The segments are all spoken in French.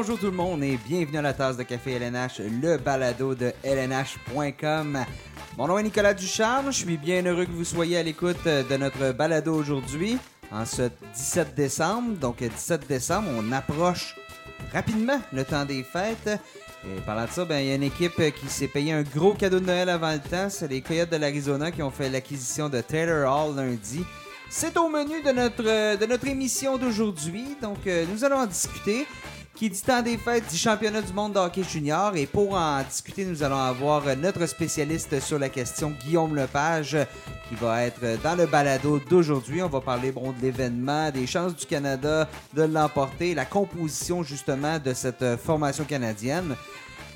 Bonjour tout le monde et bienvenue à la tasse de café LNH, le balado de LNH.com. Mon nom est Nicolas Ducharme, je suis bien heureux que vous soyez à l'écoute de notre balado aujourd'hui, en ce 17 décembre. Donc 17 décembre, on approche rapidement le temps des fêtes. Et parlant de ça, ben, il y a une équipe qui s'est payé un gros cadeau de Noël avant le temps. C'est les Coyotes de l'Arizona qui ont fait l'acquisition de Taylor Hall lundi. C'est au menu de notre, de notre émission d'aujourd'hui. Donc, euh, nous allons en discuter. Qui dit temps des fêtes du championnat du monde de junior. Et pour en discuter, nous allons avoir notre spécialiste sur la question, Guillaume Lepage, qui va être dans le balado d'aujourd'hui. On va parler bon, de l'événement, des chances du Canada de l'emporter, la composition justement de cette formation canadienne.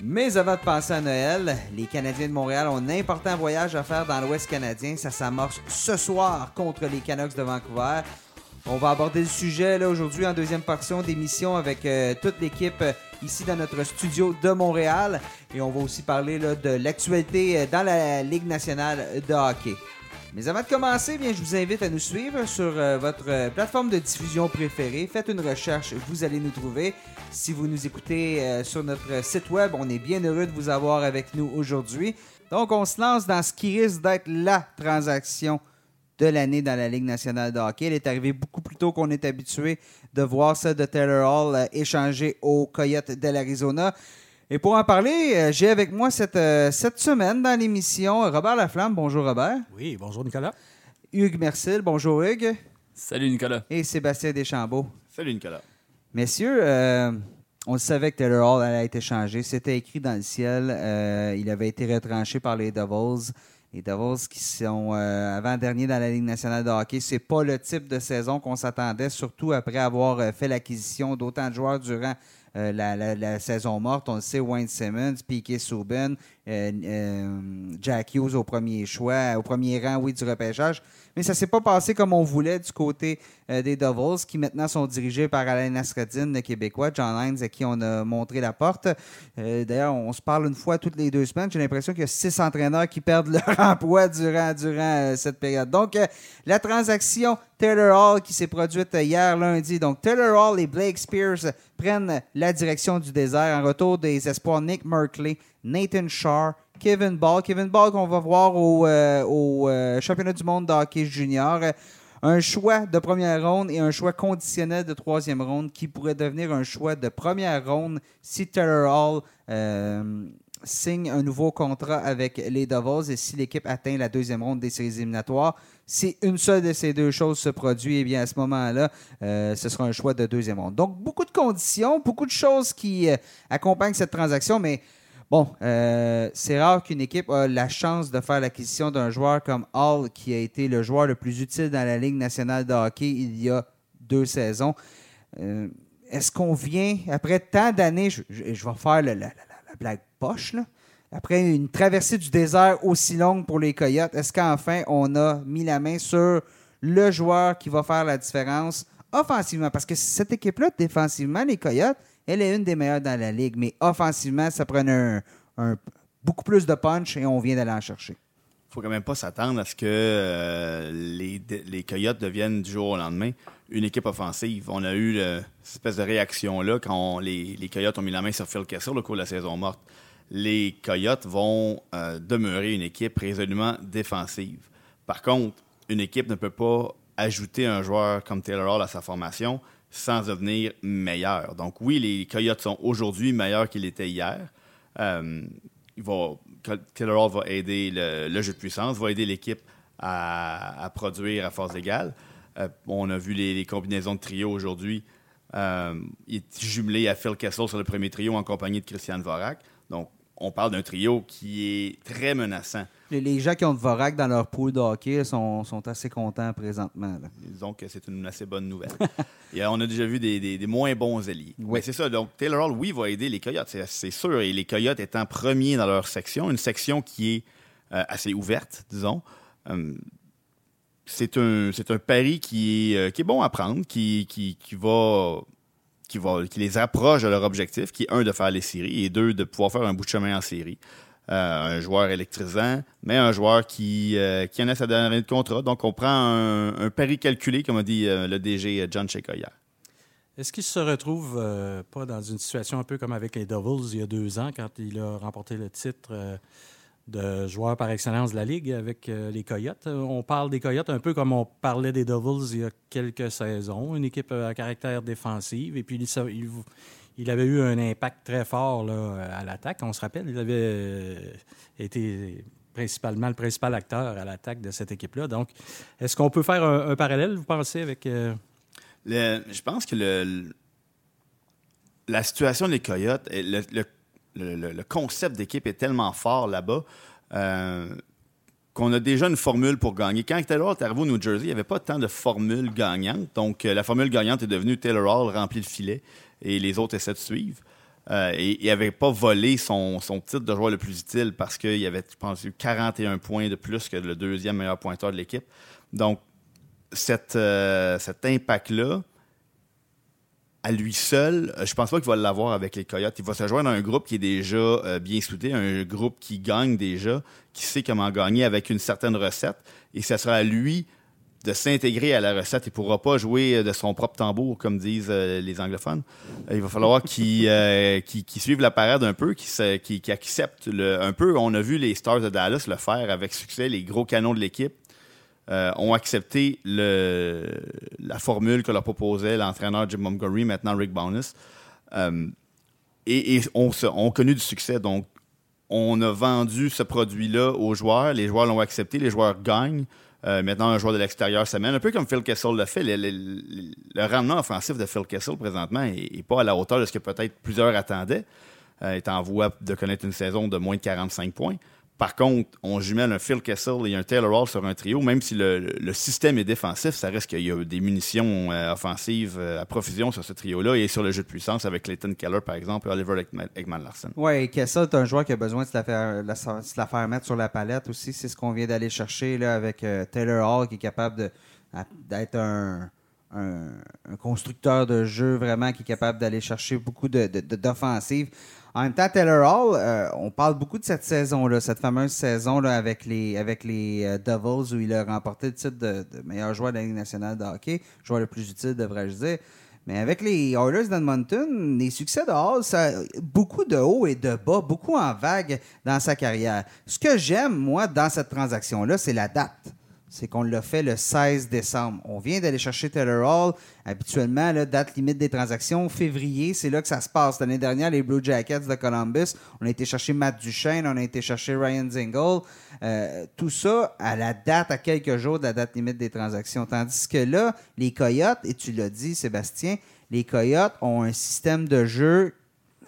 Mais avant de passer à Noël, les Canadiens de Montréal ont un important voyage à faire dans l'Ouest canadien. Ça s'amorce ce soir contre les Canucks de Vancouver. On va aborder le sujet là aujourd'hui en deuxième portion d'émission avec euh, toute l'équipe euh, ici dans notre studio de Montréal et on va aussi parler de l'actualité euh, dans la Ligue nationale de hockey. Mais avant de commencer, bien, je vous invite à nous suivre sur votre plateforme de diffusion préférée. Faites une recherche, vous allez nous trouver. Si vous nous écoutez sur notre site web, on est bien heureux de vous avoir avec nous aujourd'hui. Donc, on se lance dans ce qui risque d'être la transaction de l'année dans la Ligue nationale de hockey. Elle est arrivée beaucoup plus tôt qu'on est habitué de voir ça de Taylor Hall euh, échanger au Coyote de l'Arizona. Et pour en parler, euh, j'ai avec moi cette, euh, cette semaine dans l'émission Robert Laflamme. Bonjour Robert. Oui, bonjour Nicolas. Hugues Mercil. Bonjour Hugues. Salut Nicolas. Et Sébastien Deschambault. Salut Nicolas. Messieurs, on savait que Taylor Hall allait être échangé. C'était écrit dans le ciel. il avait été retranché par les Devils. Les Devils qui sont euh, avant-dernier dans la Ligue nationale de hockey, c'est pas le type de saison qu'on s'attendait, surtout après avoir euh, fait l'acquisition d'autant de joueurs durant euh, la, saison morte. On le sait, Wayne Simmons, Piquet Subban, Jack Hughes au premier choix, au premier rang, oui, du repêchage. Mais ça s'est pas passé comme on voulait du côté des Devils, qui maintenant sont dirigés par Alain Nasreddin, le Québécois, John Hines, à qui on a montré la porte. D'ailleurs, on se parle une fois toutes les deux semaines. J'ai l'impression qu'il y a six entraîneurs qui perdent leur emploi durant, durant cette période. Donc, la transaction Taylor Hall qui s'est produite hier lundi. Donc, Taylor Hall et Blake Spears prennent la direction du désert en retour des espoirs Nick Merkley, Nathan Shaw, Kevin Ball. Kevin Ball qu'on va voir au, euh, euh, championnat du monde de hockey junior. Un choix de première ronde et un choix conditionnel de troisième ronde qui pourrait devenir un choix de première ronde si Taylor Hall euh, signe un nouveau contrat avec les Devils et si l'équipe atteint la deuxième ronde des séries éliminatoires. Si une seule de ces deux choses se produit, eh bien à ce moment-là, ce sera un choix de deuxième ronde. Donc beaucoup de conditions, beaucoup de choses qui accompagnent cette transaction, mais Bon, euh, c'est rare qu'une équipe a la chance de faire l'acquisition d'un joueur comme Hall, qui a été le joueur le plus utile dans la Ligue nationale de hockey il y a deux saisons. Euh, est-ce qu'on vient, après tant d'années, je, vais faire la, blague poche, après une traversée du désert aussi longue pour les Coyotes, est-ce qu'enfin on a mis la main sur le joueur qui va faire la différence offensivement? Parce que cette équipe-là, défensivement, les Coyotes, elle est une des meilleures dans la ligue, mais offensivement, ça prenait un, beaucoup plus de punch et on vient d'aller en chercher. Il faut quand même pas s'attendre à ce que euh, les, Coyotes deviennent du jour au lendemain une équipe offensive. On a eu cette espèce de réaction-là quand les, les, Coyotes ont mis la main sur Phil Kessel au cours de la saison morte. Les Coyotes vont euh, demeurer une équipe résolument défensive. Par contre, une équipe ne peut pas ajouter un joueur comme Taylor Hall à sa formation sans devenir meilleur. Donc oui, les Coyotes sont aujourd'hui meilleurs qu'ils étaient hier. Euh, va, Taylor Hall va aider le, jeu de puissance, va aider l'équipe à, produire à force égale. Euh, on a vu les, combinaisons de trio aujourd'hui. Euh, il est jumelé à Phil Kessel sur le premier trio en compagnie de Christian Vorak. Donc, on parle d'un trio qui est très menaçant. Les, gens qui ont Vorak dans leur pool de hockey sont, assez contents présentement. Disons que c'est une assez bonne nouvelle. Et, on a déjà vu des, moins bons alliés. Oui. c'est ça. Donc, Taylor Hall, oui, va aider les Coyotes, c'est sûr. Et les Coyotes étant premiers dans leur section, une section qui est euh, assez ouverte, disons. Euh, c'est un, un pari qui est, euh, qui est bon à prendre, qui, qui, qui va qui, va, qui les approche de leur objectif, qui est un, de faire les séries, et deux, de pouvoir faire un bout de chemin en série. Euh, un joueur électrisant, mais un joueur qui, euh, qui en a sa dernière de contrat. Donc, on prend un, pari calculé, comme a dit euh, le DG John Checa Est-ce qu'il se retrouve pas dans une situation un peu comme avec les Devils il y a deux ans, quand il a remporté le titre de joueur par excellence de la Ligue avec les Coyotes? On parle des Coyotes un peu comme on parlait des Devils il y a quelques saisons, une équipe à caractère défensif, et puis il, il avait eu un impact très fort à l'attaque. On se rappelle, il avait euh, été principalement le principal acteur à l'attaque de cette équipe-là. Donc, est-ce qu'on peut faire un, parallèle, vous pensez, avec... Euh, je pense que la situation des Coyotes, le, concept d'équipe est tellement fort là-bas euh, qu'on a déjà une formule pour gagner. Quand Taylor Hall est au New Jersey, il n'y avait pas tant de formules gagnantes. Donc, la formule gagnante est devenue Taylor Hall rempli de filets et les autres essaient de suivre. Euh, il n'avait pas volé son, titre de joueur le plus utile parce qu'il avait, je pense, eu 41 points de plus que le deuxième meilleur pointeur de l'équipe. Donc, euh, cet impact-là, à lui seul, euh, je pense pas qu'il va l'avoir avec les Coyotes. Il va se joindre à un groupe qui est déjà bien soudé, un groupe qui gagne déjà, qui sait comment gagner avec une certaine recette. Et ce sera à lui de s'intégrer à la recette. Il ne pourra pas jouer de son propre tambour, comme disent euh, les anglophones. Il va falloir qu'il euh, la parade un peu, qu'il qu accepte un peu. On a vu les Stars de Dallas le faire avec succès. Les gros canons de l'équipe euh, ont accepté le, la formule que leur proposait l'entraîneur Jim Montgomery, maintenant Rick Bonus. et, ont connu du succès. Donc, on a vendu ce produit-là aux joueurs. Les joueurs l'ont accepté. Les joueurs gagnent. Euh, maintenant, un joueur de l'extérieur s'amène, un peu comme Phil Kessel l'a fait. Le, rendement offensif de Phil Kessel présentement n'est pas à la hauteur de ce que peut-être plusieurs attendaient. Euh, est en voie de connaître une saison de moins de 45 points. Par contre, on jumelle un Phil Kessel et un Taylor Hall sur un trio, même si le, système est défensif, ça reste qu'il y a des munitions euh, offensives euh, à profusion sur ce trio-là et sur le jeu de puissance avec Clayton Keller, par exemple, et Oliver Ekman-Larsen. Oui, Kessel est un joueur qui a besoin de se la faire, mettre sur la palette aussi. C'est ce qu'on vient d'aller chercher avec euh, Taylor Hall qui est capable d'être un, constructeur de jeu vraiment qui est capable d'aller chercher beaucoup d'offensives. En même temps, Taylor Hall, euh, on parle beaucoup de cette saison-là, cette fameuse saison-là avec les, avec les euh, Devils où il a remporté le titre de, meilleur joueur de la Ligue nationale de hockey, joueur le plus utile, devrais-je dire. Mais avec les Oilers d'Edmonton, les succès de Hall, ça, beaucoup de haut et de bas, beaucoup en vague dans sa carrière. Ce que j'aime, moi, dans cette transaction-là, c'est la date c'est qu'on l'a fait le 16 décembre. On vient d'aller chercher Taylor Hall. Habituellement, la date limite des transactions, février, c'est là que ça se passe. L'année dernière, les Blue Jackets de Columbus, on a été chercher Matt Duchesne, on a été chercher Ryan Zingle. Euh, tout ça à la date, à quelques jours de la date limite des transactions. Tandis que là, les Coyotes, et tu l'as dit, Sébastien, les Coyotes ont un système de jeu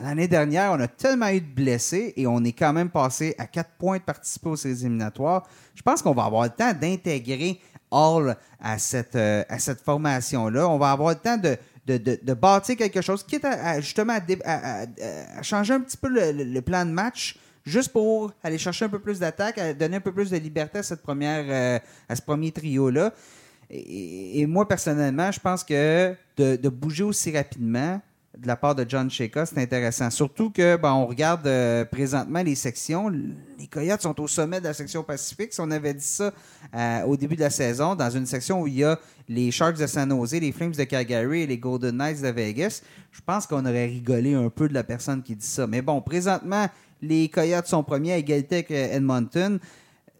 L'année dernière, on a tellement eu de blessés et on est quand même passé à quatre points de participer aux éliminatoires. Je pense qu'on va avoir le temps d'intégrer Hall à cette, euh, à formation-là. On va avoir le temps de, bâtir quelque chose, qui est justement à, changer un petit peu le, plan de match, juste pour aller chercher un peu plus d'attaque, donner un peu plus de liberté à, euh, à ce premier trio-là. Et, moi, personnellement, je pense que de bouger aussi rapidement, de la part de John Shaka, c'est intéressant. Surtout que, ben, on regarde euh, présentement les sections. Les Coyotes sont au sommet de la section Pacifique. Si on avait dit ça euh, au début de la saison, dans une section où il y a les Sharks de San Jose, les Flames de Calgary et les Golden Knights de Vegas, je pense qu'on aurait rigolé un peu de la personne qui dit ça. Mais bon, présentement, les Coyotes sont premiers à égalité euh, Edmonton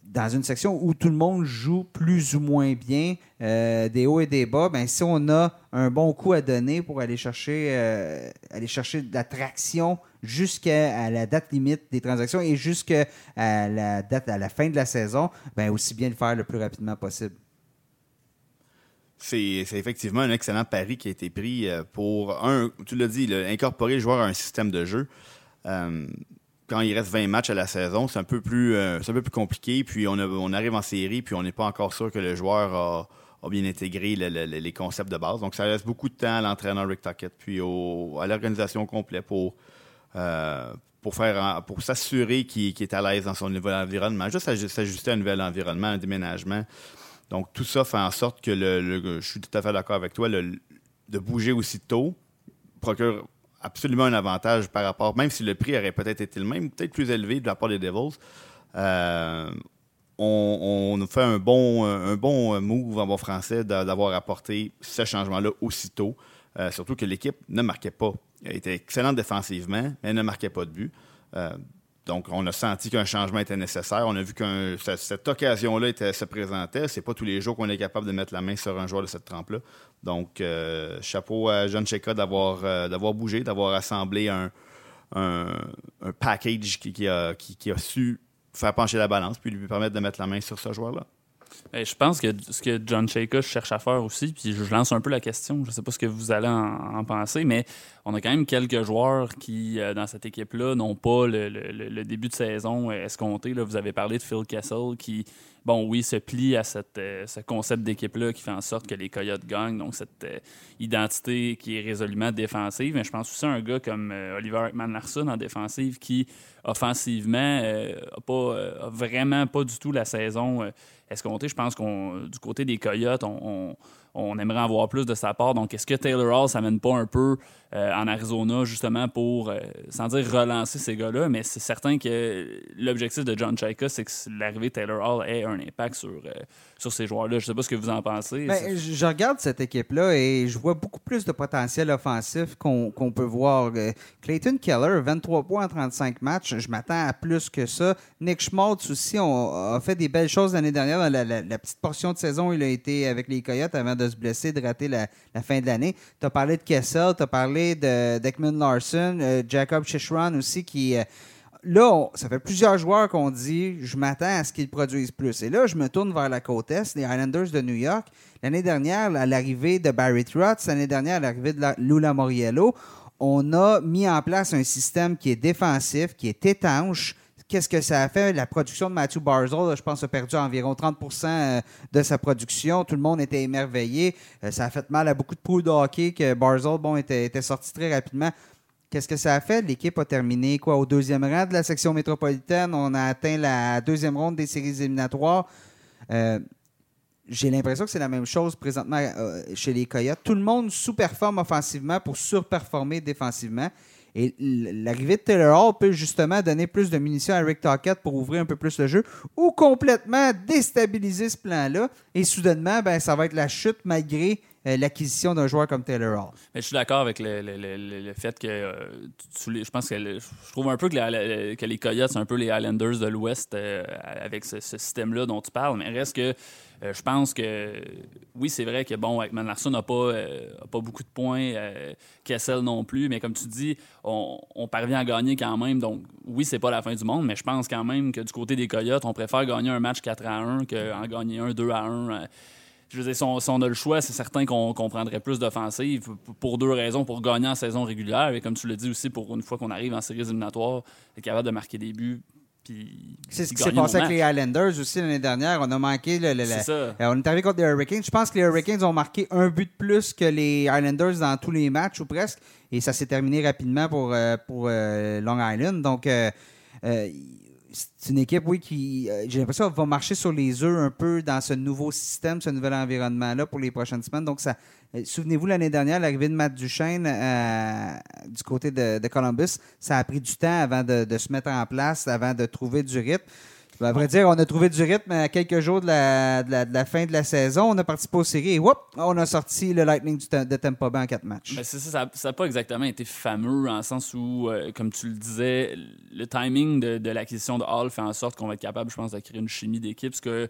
dans une section où tout le monde joue plus ou moins bien, euh, des hauts et des bas, ben, si on a un bon coup à donner pour aller chercher, euh, aller chercher de l'attraction jusqu'à la date limite des transactions et jusqu'à la date à la fin de la saison, ben, aussi bien le faire le plus rapidement possible. C'est effectivement un excellent pari qui a été pris euh, pour, un, tu l'as dit, incorporer le joueur à un système de jeu quand il reste 20 matchs à la saison, c'est un peu plus, euh, un peu plus compliqué. Puis on, arrive en série, puis on n'est pas encore sûr que le joueur a, bien intégré les concepts de base. Donc ça reste beaucoup de temps à l'entraîneur Rick Tuckett, puis à l'organisation complète pour, euh, pour, faire, pour s'assurer qu'il est à l'aise dans son nouvel environnement. Juste s'ajuster à un nouvel environnement, un déménagement. Donc tout ça fait en sorte que le, je suis tout à fait d'accord avec toi, de bouger aussitôt procure absolument un avantage par rapport, même si le prix aurait peut-être été le même, peut-être plus élevé de la part des Devils. Euh, on, on, fait un bon, un bon move en bon français d'avoir apporté ce changement-là aussitôt. surtout que l'équipe ne marquait pas. Elle était excellente défensivement, mais elle ne marquait pas de but. Donc, on a senti qu'un changement était nécessaire. On a vu que cette occasion-là se présentait. C'est pas tous les jours qu'on est capable de mettre la main sur un joueur de cette trempe-là. Donc, euh, chapeau à John Cheka d'avoir euh, bougé, d'avoir assemblé un, package qui, a, su faire pencher la balance puis lui permettre de mettre la main sur ce joueur-là. Ben, je pense que ce que John Shaka cherche à faire aussi, puis je lance un peu la question, je ne sais pas ce que vous allez en, penser, mais on a quand même quelques joueurs qui, euh, dans cette équipe-là, n'ont pas le, début de saison escompté. Là, vous avez parlé de Phil Kessel qui, bon, oui, se plie à cette, euh, ce concept d'équipe-là qui fait en sorte que les Coyotes gagnent, donc cette euh, identité qui est résolument défensive. Mais je pense aussi à un gars comme Oliver Ekman-Larsson en défensive qui, offensivement, n'a pas, vraiment pas du tout la saison escompté. Je pense qu'on du côté des Coyotes, on, on aimerait en voir plus de sa part. Donc, est-ce que Taylor Hall s'amène pas un peu euh, en Arizona justement pour, euh, sans dire relancer ces gars-là, mais c'est certain que l'objectif de John Chaika, c'est que l'arrivée de Taylor Hall ait un impact sur, euh, sur ces joueurs-là. Je sais pas ce que vous en pensez. Ben, je regarde cette équipe-là et je vois beaucoup plus de potentiel offensif qu'on peut voir. Clayton Keller, 23 points en 35 matchs. Je m'attends à plus que ça. Nick Schmaltz aussi on, a fait des belles choses l'année dernière dans la, la, petite portion de saison. Il a été avec les Coyotes avant de de se blesser, de rater la, fin de l'année. Tu as parlé de Kessel, tu as parlé de Deckman Larson, euh, Jacob Shishran aussi qui. Euh, là, ça fait plusieurs joueurs qu'on dit je m'attends à ce qu'ils produisent plus. Et là, je me tourne vers la côte Est, les Islanders de New York. L'année dernière, à l'arrivée de Barry Trotz, l'année dernière, à l'arrivée de Lula Moriello, on a mis en place un système qui est défensif, qui est étanche, qu'est-ce que ça a fait? La production de Matthew Barzell, je pense, a perdu environ 30% euh, de sa production. Tout le monde était émerveillé. Euh, ça a fait mal à beaucoup de poules de hockey que Barzell bon, était, sorti très rapidement. Qu'est-ce que ça a fait? L'équipe a terminé quoi au deuxième rang de la section métropolitaine. On a atteint la deuxième ronde des séries éliminatoires. Euh, j'ai l'impression que c'est la même chose présentement chez les Coyotes. Tout le monde sous-performe offensivement pour surperformer défensivement. Et l'arrivée de Taylor Hall peut justement donner plus de munitions à Rick Tockett pour ouvrir un peu plus le jeu ou complètement déstabiliser ce plan-là. Et soudainement, ben, ça va être la chute malgré l'acquisition d'un joueur comme Taylor Hall. Mais je suis d'accord avec le, fait que euh, je pense que je trouve un peu que, les Coyotes sont un peu les Islanders de l'Ouest euh, avec ce, système-là dont tu parles, mais reste que euh, je pense que oui, c'est vrai que bon, Ekman Larson n'a pas, euh, pas beaucoup de points, euh, Kessel non plus, mais comme tu dis, on, parvient à gagner quand même. Donc oui, c'est pas la fin du monde, mais je pense quand même que du côté des Coyotes, on préfère gagner un match 4 à 1 qu'en gagner un 2 à 1. Je veux dire, si on, a le choix, c'est certain qu'on prendrait plus d'offensive pour deux raisons. Pour gagner en saison régulière et comme tu le dis aussi, pour une fois qu'on arrive en séries éliminatoires, être capable de marquer des buts c'est ce qui s'est passé avec les Islanders aussi l'année dernière. On a manqué. Le, euh, on est arrivé contre les Hurricanes. Je pense que les Hurricanes ont marqué un but de plus que les Islanders dans tous les matchs ou presque. Et ça s'est terminé rapidement pour, euh, pour euh, Long Island. Donc, c'est une équipe, oui, qui, j'ai l'impression, va marcher sur les œufs un peu dans ce nouveau système, ce nouvel environnement-là pour les prochaines semaines. Donc, ça, euh, souvenez-vous, l'année dernière, l'arrivée de Matt Duchesne euh, du côté de, Columbus, ça a pris du temps avant de, se mettre en place, avant de trouver du rythme. À vrai dire, on a trouvé du rythme à quelques jours de la, fin de la saison. On a participé aux séries et on a sorti le Lightning de Tampa Bay en quatre matchs. Ben, ça n'a pas exactement été fameux en sens où, euh, comme tu le disais, le timing de, de l'acquisition de Hall fait en sorte qu'on va être capable, je pense, de créer une chimie d'équipe. Ce que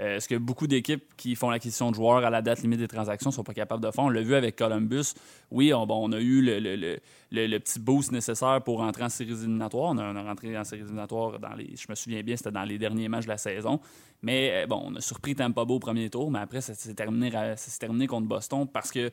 euh, ce que beaucoup d'équipes qui font l'acquisition de joueurs à la date limite des transactions ne sont pas capables de faire? On l'a vu avec Columbus. Oui, on, bon, on a eu le, petit boost nécessaire pour rentrer en séries éliminatoires. On a, on a, rentré en séries éliminatoires dans les. Je me souviens bien, c'était dans les derniers matchs de la saison. Mais euh, bon, on a surpris Tampa Bay au premier tour, mais après, ça s'est terminé, terminé contre Boston parce que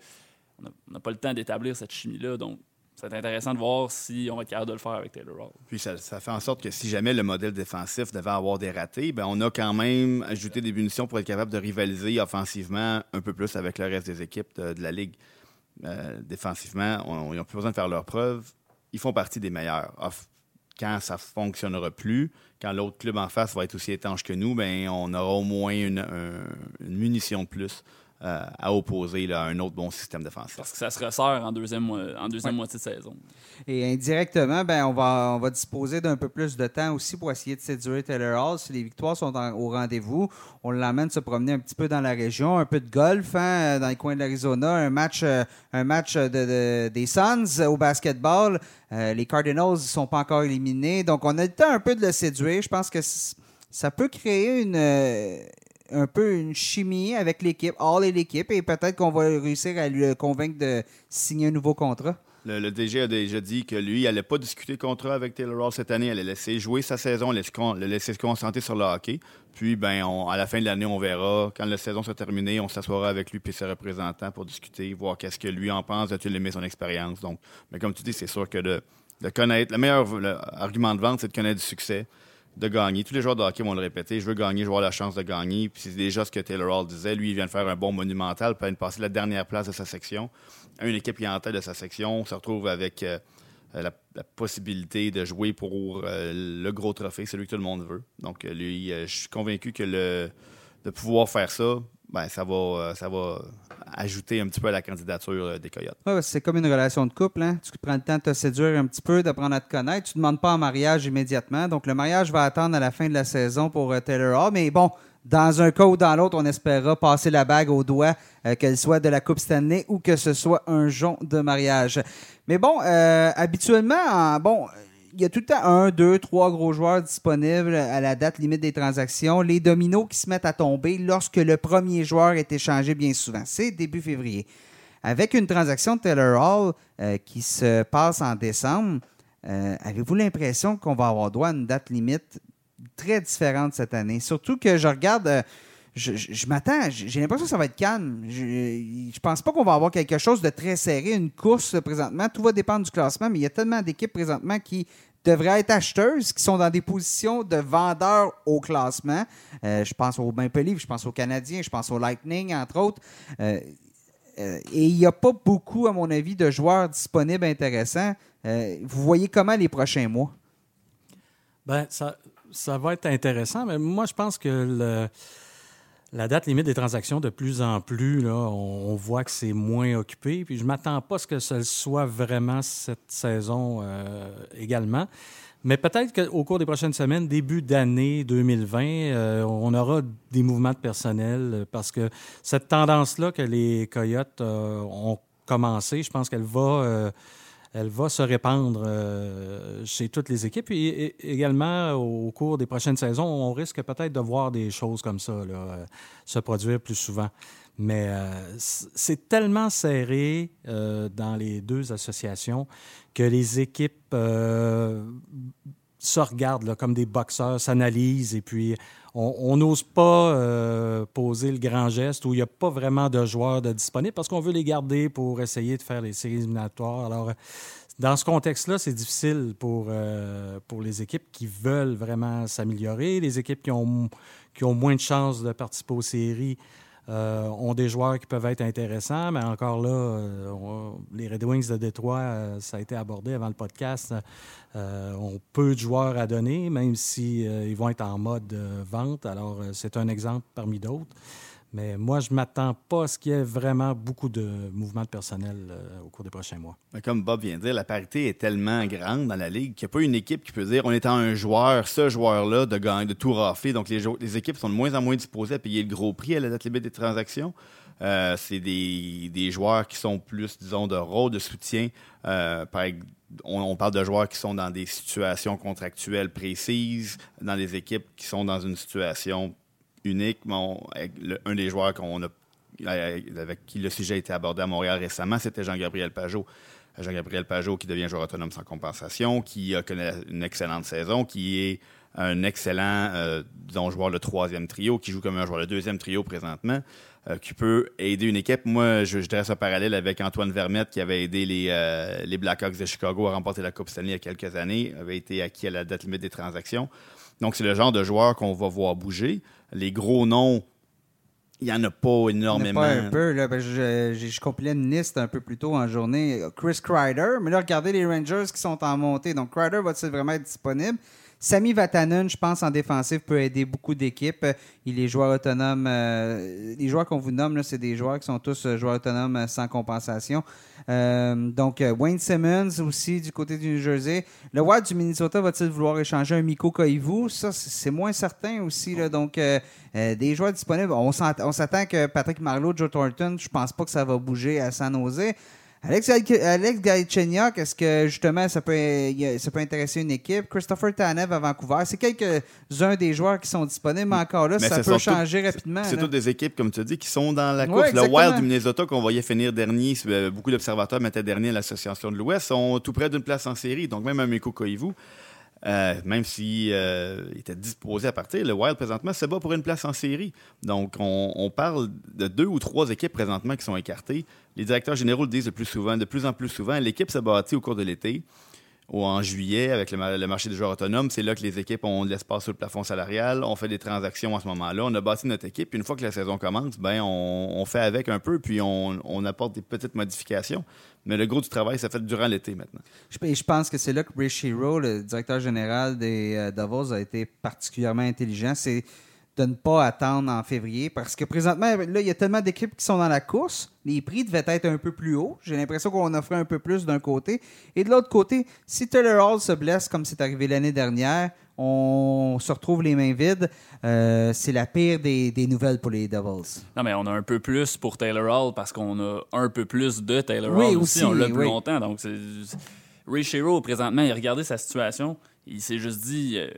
on n'a pas le temps d'établir cette chimie-là. Donc, c'est intéressant de voir si on va être capable de le faire avec Taylor Hall. Puis ça, fait en sorte que si jamais le modèle défensif devait avoir des ratés, ben on a quand même ajouté des munitions pour être capable de rivaliser offensivement un peu plus avec le reste des équipes de, la Ligue. Euh, défensivement, ils n'ont plus besoin de faire leurs preuves. Ils font partie des meilleurs. Quand ça ne fonctionnera plus, quand l'autre club en face va être aussi étanche que nous, ben on aura au moins une, munition de plus euh, à opposer là, à un autre bon système défensif. Parce que ça se resserre en deuxième, en deuxième moitié de saison. Et indirectement, ben, on, va, on va disposer d'un peu plus de temps aussi pour essayer de séduire Taylor Hall. Si les victoires sont en- au rendez-vous, on l'emmène se promener un petit peu dans la région, un peu de golf hein, dans les coins de l'Arizona, un match, euh, un match de, de- des Suns au basketball. Euh, les Cardinals ne sont pas encore éliminés, donc on a le temps un peu de le séduire. Je pense que ça peut créer une, euh, un peu une chimie avec l'équipe, Hall et l'équipe, et peut-être qu'on va réussir à lui convaincre de signer un nouveau contrat. Le, le DG a déjà dit que lui, il n'allait pas discuter contrat avec Taylor Hall cette année. Il allait laisser jouer sa saison, le laisser se concentrer sur le hockey. Puis, ben, à la fin de l'année, on verra. Quand la saison sera terminée, on s'assoira avec lui et ses représentants pour discuter, voir qu'est-ce que lui en pense, a-t-il aimé son expérience. Donc, mais comme tu dis, c'est sûr que de, de connaître, le meilleur le argument de vente, c'est de connaître du succès, de gagner. Tous les joueurs de hockey vont le répéter. Je veux gagner, je veux avoir la chance de gagner. Puis c'est déjà ce que Taylor Hall disait. Lui, il vient de faire un bon monumental, puis il de passer la dernière place de sa section. Une équipe qui est en tête de sa section, on se retrouve avec euh, la, la possibilité de jouer pour euh, le gros trophée, celui que tout le monde veut. Donc, euh, lui, euh, je suis convaincu que le, de pouvoir faire ça, ben, ça, va, euh, ça va ajouter un petit peu à la candidature euh, des Coyotes. Ouais, c'est comme une relation de couple. Hein? Tu prends le temps de te séduire un petit peu, d'apprendre à te connaître. Tu ne demandes pas en mariage immédiatement. Donc, le mariage va attendre à la fin de la saison pour euh, Taylor Hall. Mais bon, dans un cas ou dans l'autre, on espérera passer la bague au doigt, qu'elle soit de la Coupe Stanley ou que ce soit un jonc de mariage. Mais bon, euh, habituellement, en- bon, il y a tout le temps un, deux, trois gros joueurs disponibles à la date limite des transactions. Les dominos qui se mettent à tomber lorsque le premier joueur est échangé bien souvent. C'est début février. Avec une transaction de Taylor Hall euh, qui se passe en décembre, euh, avez-vous l'impression qu'on va avoir droit à une date limite très différente cette année? Surtout que je regarde, euh, je, m'attends, j'ai l'impression que ça va être calme. Je, je pense pas qu'on va avoir quelque chose de très serré, une course euh, présentement. Tout va dépendre du classement, mais il y a tellement d'équipes présentement qui devraient être acheteuses, qui sont dans des positions de vendeurs au classement. Euh, je pense aux Maple je pense aux Canadiens, je pense au Lightning, entre autres. Euh, et il n'y a pas beaucoup, à mon avis, de joueurs disponibles intéressants. Vous voyez comment les prochains mois? Ben, ça va être intéressant, mais moi, je pense que le- la date limite des transactions, de plus en plus, on, voit que c'est moins occupé. Puis je m'attends pas à ce que ce soit vraiment cette saison euh, également. Mais peut-être qu'au cours des prochaines semaines, début d'année 2020, euh, on aura des mouvements de personnel euh, parce que cette tendance-là que les Coyotes ont commencé, je pense qu'elle va, elle va se répandre euh, chez toutes les équipes. Et, également, au cours des prochaines saisons, on risque peut-être de voir des choses comme ça là, euh, se produire plus souvent. Mais euh, c'est tellement serré dans les deux associations que les équipes se regardent comme des boxeurs, s'analysent et puis on n'ose pas euh, poser le grand geste où il n'y a pas vraiment de joueurs de disponibles parce qu'on veut les garder pour essayer de faire les séries éliminatoires. Alors, dans ce contexte-là, c'est difficile pour, euh, les équipes qui veulent vraiment s'améliorer. Les équipes qui ont, qui ont moins de chances de participer aux séries euh, ont des joueurs qui peuvent être intéressants, mais encore là, euh, les Red Wings de Détroit, euh, ça a été abordé avant le podcast, ont peu de joueurs à donner, même si euh, ils vont être en mode vente. Alors, c'est un exemple parmi d'autres. Mais moi, je ne m'attends pas à ce qu'il y ait vraiment beaucoup de mouvements de personnel euh, au cours des prochains mois. Mais comme Bob vient de dire, la parité est tellement grande dans la ligue qu'il n'y a pas une équipe qui peut dire on est un joueur, ce joueur-là, de gagner, de tout rafler. Donc les, équipes sont de moins en moins disposées à payer le gros prix à la date limite des transactions. Euh, c'est des, joueurs qui sont plus, disons, de rôle de soutien. Euh, on parle de joueurs qui sont dans des situations contractuelles précises, dans des équipes qui sont dans une situation unique. Un des joueurs qu'on a avec qui le sujet a été abordé à Montréal récemment, c'était Jean-Gabriel Pajot. Jean-Gabriel Pajot qui devient joueur autonome sans compensation, qui connu une excellente saison, qui est un excellent, euh, disons, joueur de troisième trio, qui joue comme un joueur de deuxième trio présentement, euh, qui peut aider une équipe. Moi, je, je dresse un parallèle avec Antoine Vermette, qui avait aidé les, euh, les Blackhawks de Chicago à remporter la Coupe Stanley il y a quelques années, avait été acquis à la date limite des transactions. Donc, c'est le genre de joueur qu'on va voir bouger. Les gros noms, il n'y en a pas énormément. un peu. Là, ben, je, je, je compilais une liste un peu plus tôt en journée. Chris Kreider. Mais là, regardez les Rangers qui sont en montée. Donc, Kreider va-t-il vraiment être disponible? Sami Vatanen, je pense, en défensive, peut aider beaucoup d'équipes. Il est joueur autonome. euh, les joueurs qu'on vous nomme, c'est des joueurs qui sont tous euh, joueurs autonomes euh, sans compensation. Donc, Wayne Simmons aussi du côté du New Jersey. Le Wild du Minnesota va-t-il vouloir échanger un Miko Koivu? Ça, c'est moins certain aussi. Donc, des joueurs disponibles. On s'attend que Patrick Marleau, Joe Thornton, je pense pas que ça va bouger à San Jose. Alex, Alex Galchenyuk, est-ce que justement ça peut, ça peut intéresser une équipe? Christopher Tanev à Vancouver, c'est quelques-uns des joueurs qui sont disponibles, mais encore là, Mais ça peut changer toutes- rapidement. C'est toutes des équipes, comme tu dit, qui sont dans la Ouais, course. le. Wild du Minnesota, qu'on voyait finir dernier, euh, beaucoup d'observateurs mettaient dernier à l'Association de l'Ouest, sont tout près d'une place en série. Donc, même un Miko Koivu, euh, même s'il était disposé à partir, le Wild, présentement, se bat pour une place en série. Donc, on, parle de deux ou trois équipes présentement qui sont écartées. Les directeurs généraux le disent le plus souvent, de plus en plus souvent. L'équipe se bâtit au cours de l'été ou en juillet avec le, mar- le marché des joueurs autonomes. C'est là que les équipes ont de l'espace sur le plafond salarial. On fait des transactions à ce moment-là. On a bâti notre équipe. Puis une fois que la saison commence, ben on, fait avec un peu, puis on, apporte des petites modifications. Mais le gros du travail, ça fait durant l'été maintenant. Je, je pense que c'est là que Ray Shero, le directeur général des euh, Devils, a été particulièrement intelligent. C'est de ne pas attendre en février parce que présentement, là, il y a tellement d'équipes qui sont dans la course. Les prix devaient être un peu plus hauts. J'ai l'impression qu'on offrait un peu plus d'un côté. Et de l'autre côté, si Taylor Hall se blesse comme c'est arrivé l'année dernière, on se retrouve les mains vides. Euh, c'est la pire des, des nouvelles pour les Devils. Non, mais on a un peu plus pour Taylor Hall parce qu'on a un peu plus de Taylor Oui, Hall aussi. aussi, On l'a plus oui. longtemps. Donc, Ray Shero, présentement, il a regardé sa situation. Il s'est juste dit. euh,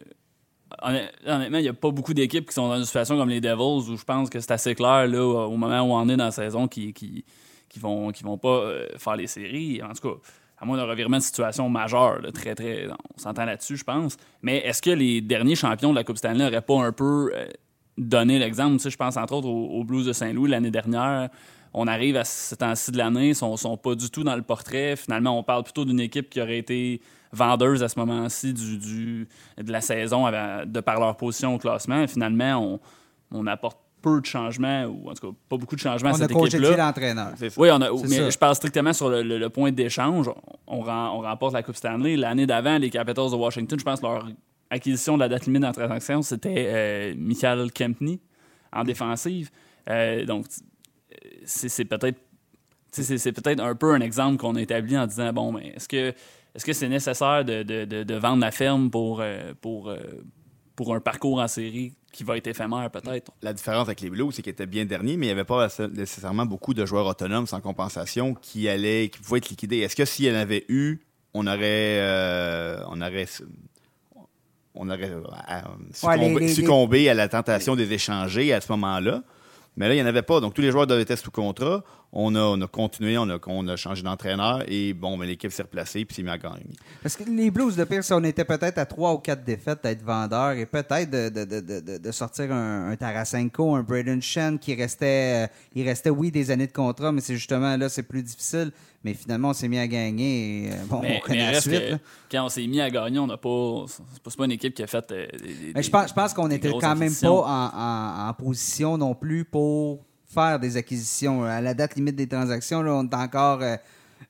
honnêtement, il n'y a pas beaucoup d'équipes qui sont dans une situation comme les Devils où je pense que c'est assez clair là, au moment où on est dans la saison qui, qui, qui vont, qui vont pas euh, faire les séries. En tout cas, à moins d'un revirement de situation majeur, là, très, très. On s'entend là-dessus, je pense. Mais est-ce que les derniers champions de la Coupe Stanley n'auraient pas un peu euh, donné l'exemple? Je pense entre autres aux, Blues de Saint-Louis l'année dernière. On arrive à ce temps-ci de l'année, ils sont, sont pas du tout dans le portrait. Finalement, on parle plutôt d'une équipe qui aurait été vendeuse à ce moment-ci du, du- de la saison de par leur position au classement. Finalement, on, on apporte peu de changements, ou en tout cas pas beaucoup de changements à On a cette équipe-là. l'entraîneur. Oui, on a, mais ça. je parle strictement sur le, le- le point d'échange. On, rem- on remporte la Coupe Stanley. L'année d'avant, les Capitals de Washington, je pense leur acquisition de la date limite dans la transaction, c'était euh, Michael Kempney en défensive. Euh, donc, c'est c'est peut-être c'est peut-être un peu un exemple qu'on a établi en disant bon, mais est-ce que est-ce que c'est nécessaire de, de- de- de vendre la ferme pour, euh, pour, euh, pour un parcours en série qui va être éphémère peut-être? La différence avec les Blues, c'est qu'ils étaient bien derniers, mais il n'y avait pas nécessairement beaucoup de joueurs autonomes sans compensation qui allaient, qui pouvaient être liquidés. Est-ce que s'il y en avait eu, on aurait, euh, on aurait, on aurait euh, succombé, les- les- succombé à la tentation des échanger à ce moment-là? Mais là, il n'y en avait pas. Donc, tous les joueurs devaient être sous contrat. On a, on a continué, on a, on changé d'entraîneur et bon, l'équipe s'est replacée puis s'est mis à gagner. Parce que les Blues, de pire, si on était peut-être à trois ou quatre défaites d'être vendeurs et peut-être de, sortir un, Tarasenko, un Braden Shen qui restait, euh, restait, oui, des années de contrat, mais c'est justement là, c'est plus difficile. Mais finalement, on s'est mis à gagner. Et, euh, bon, Mais, on connaît la suite. quand on s'est mis à gagner, on n'a pas. C'est pas, une équipe qui a fait. euh, des- des- Mais je pense, je pense qu'on des était grosses quand même pas en, en- en position non plus pour faire des acquisitions. À la date limite des transactions, là, on est encore. euh,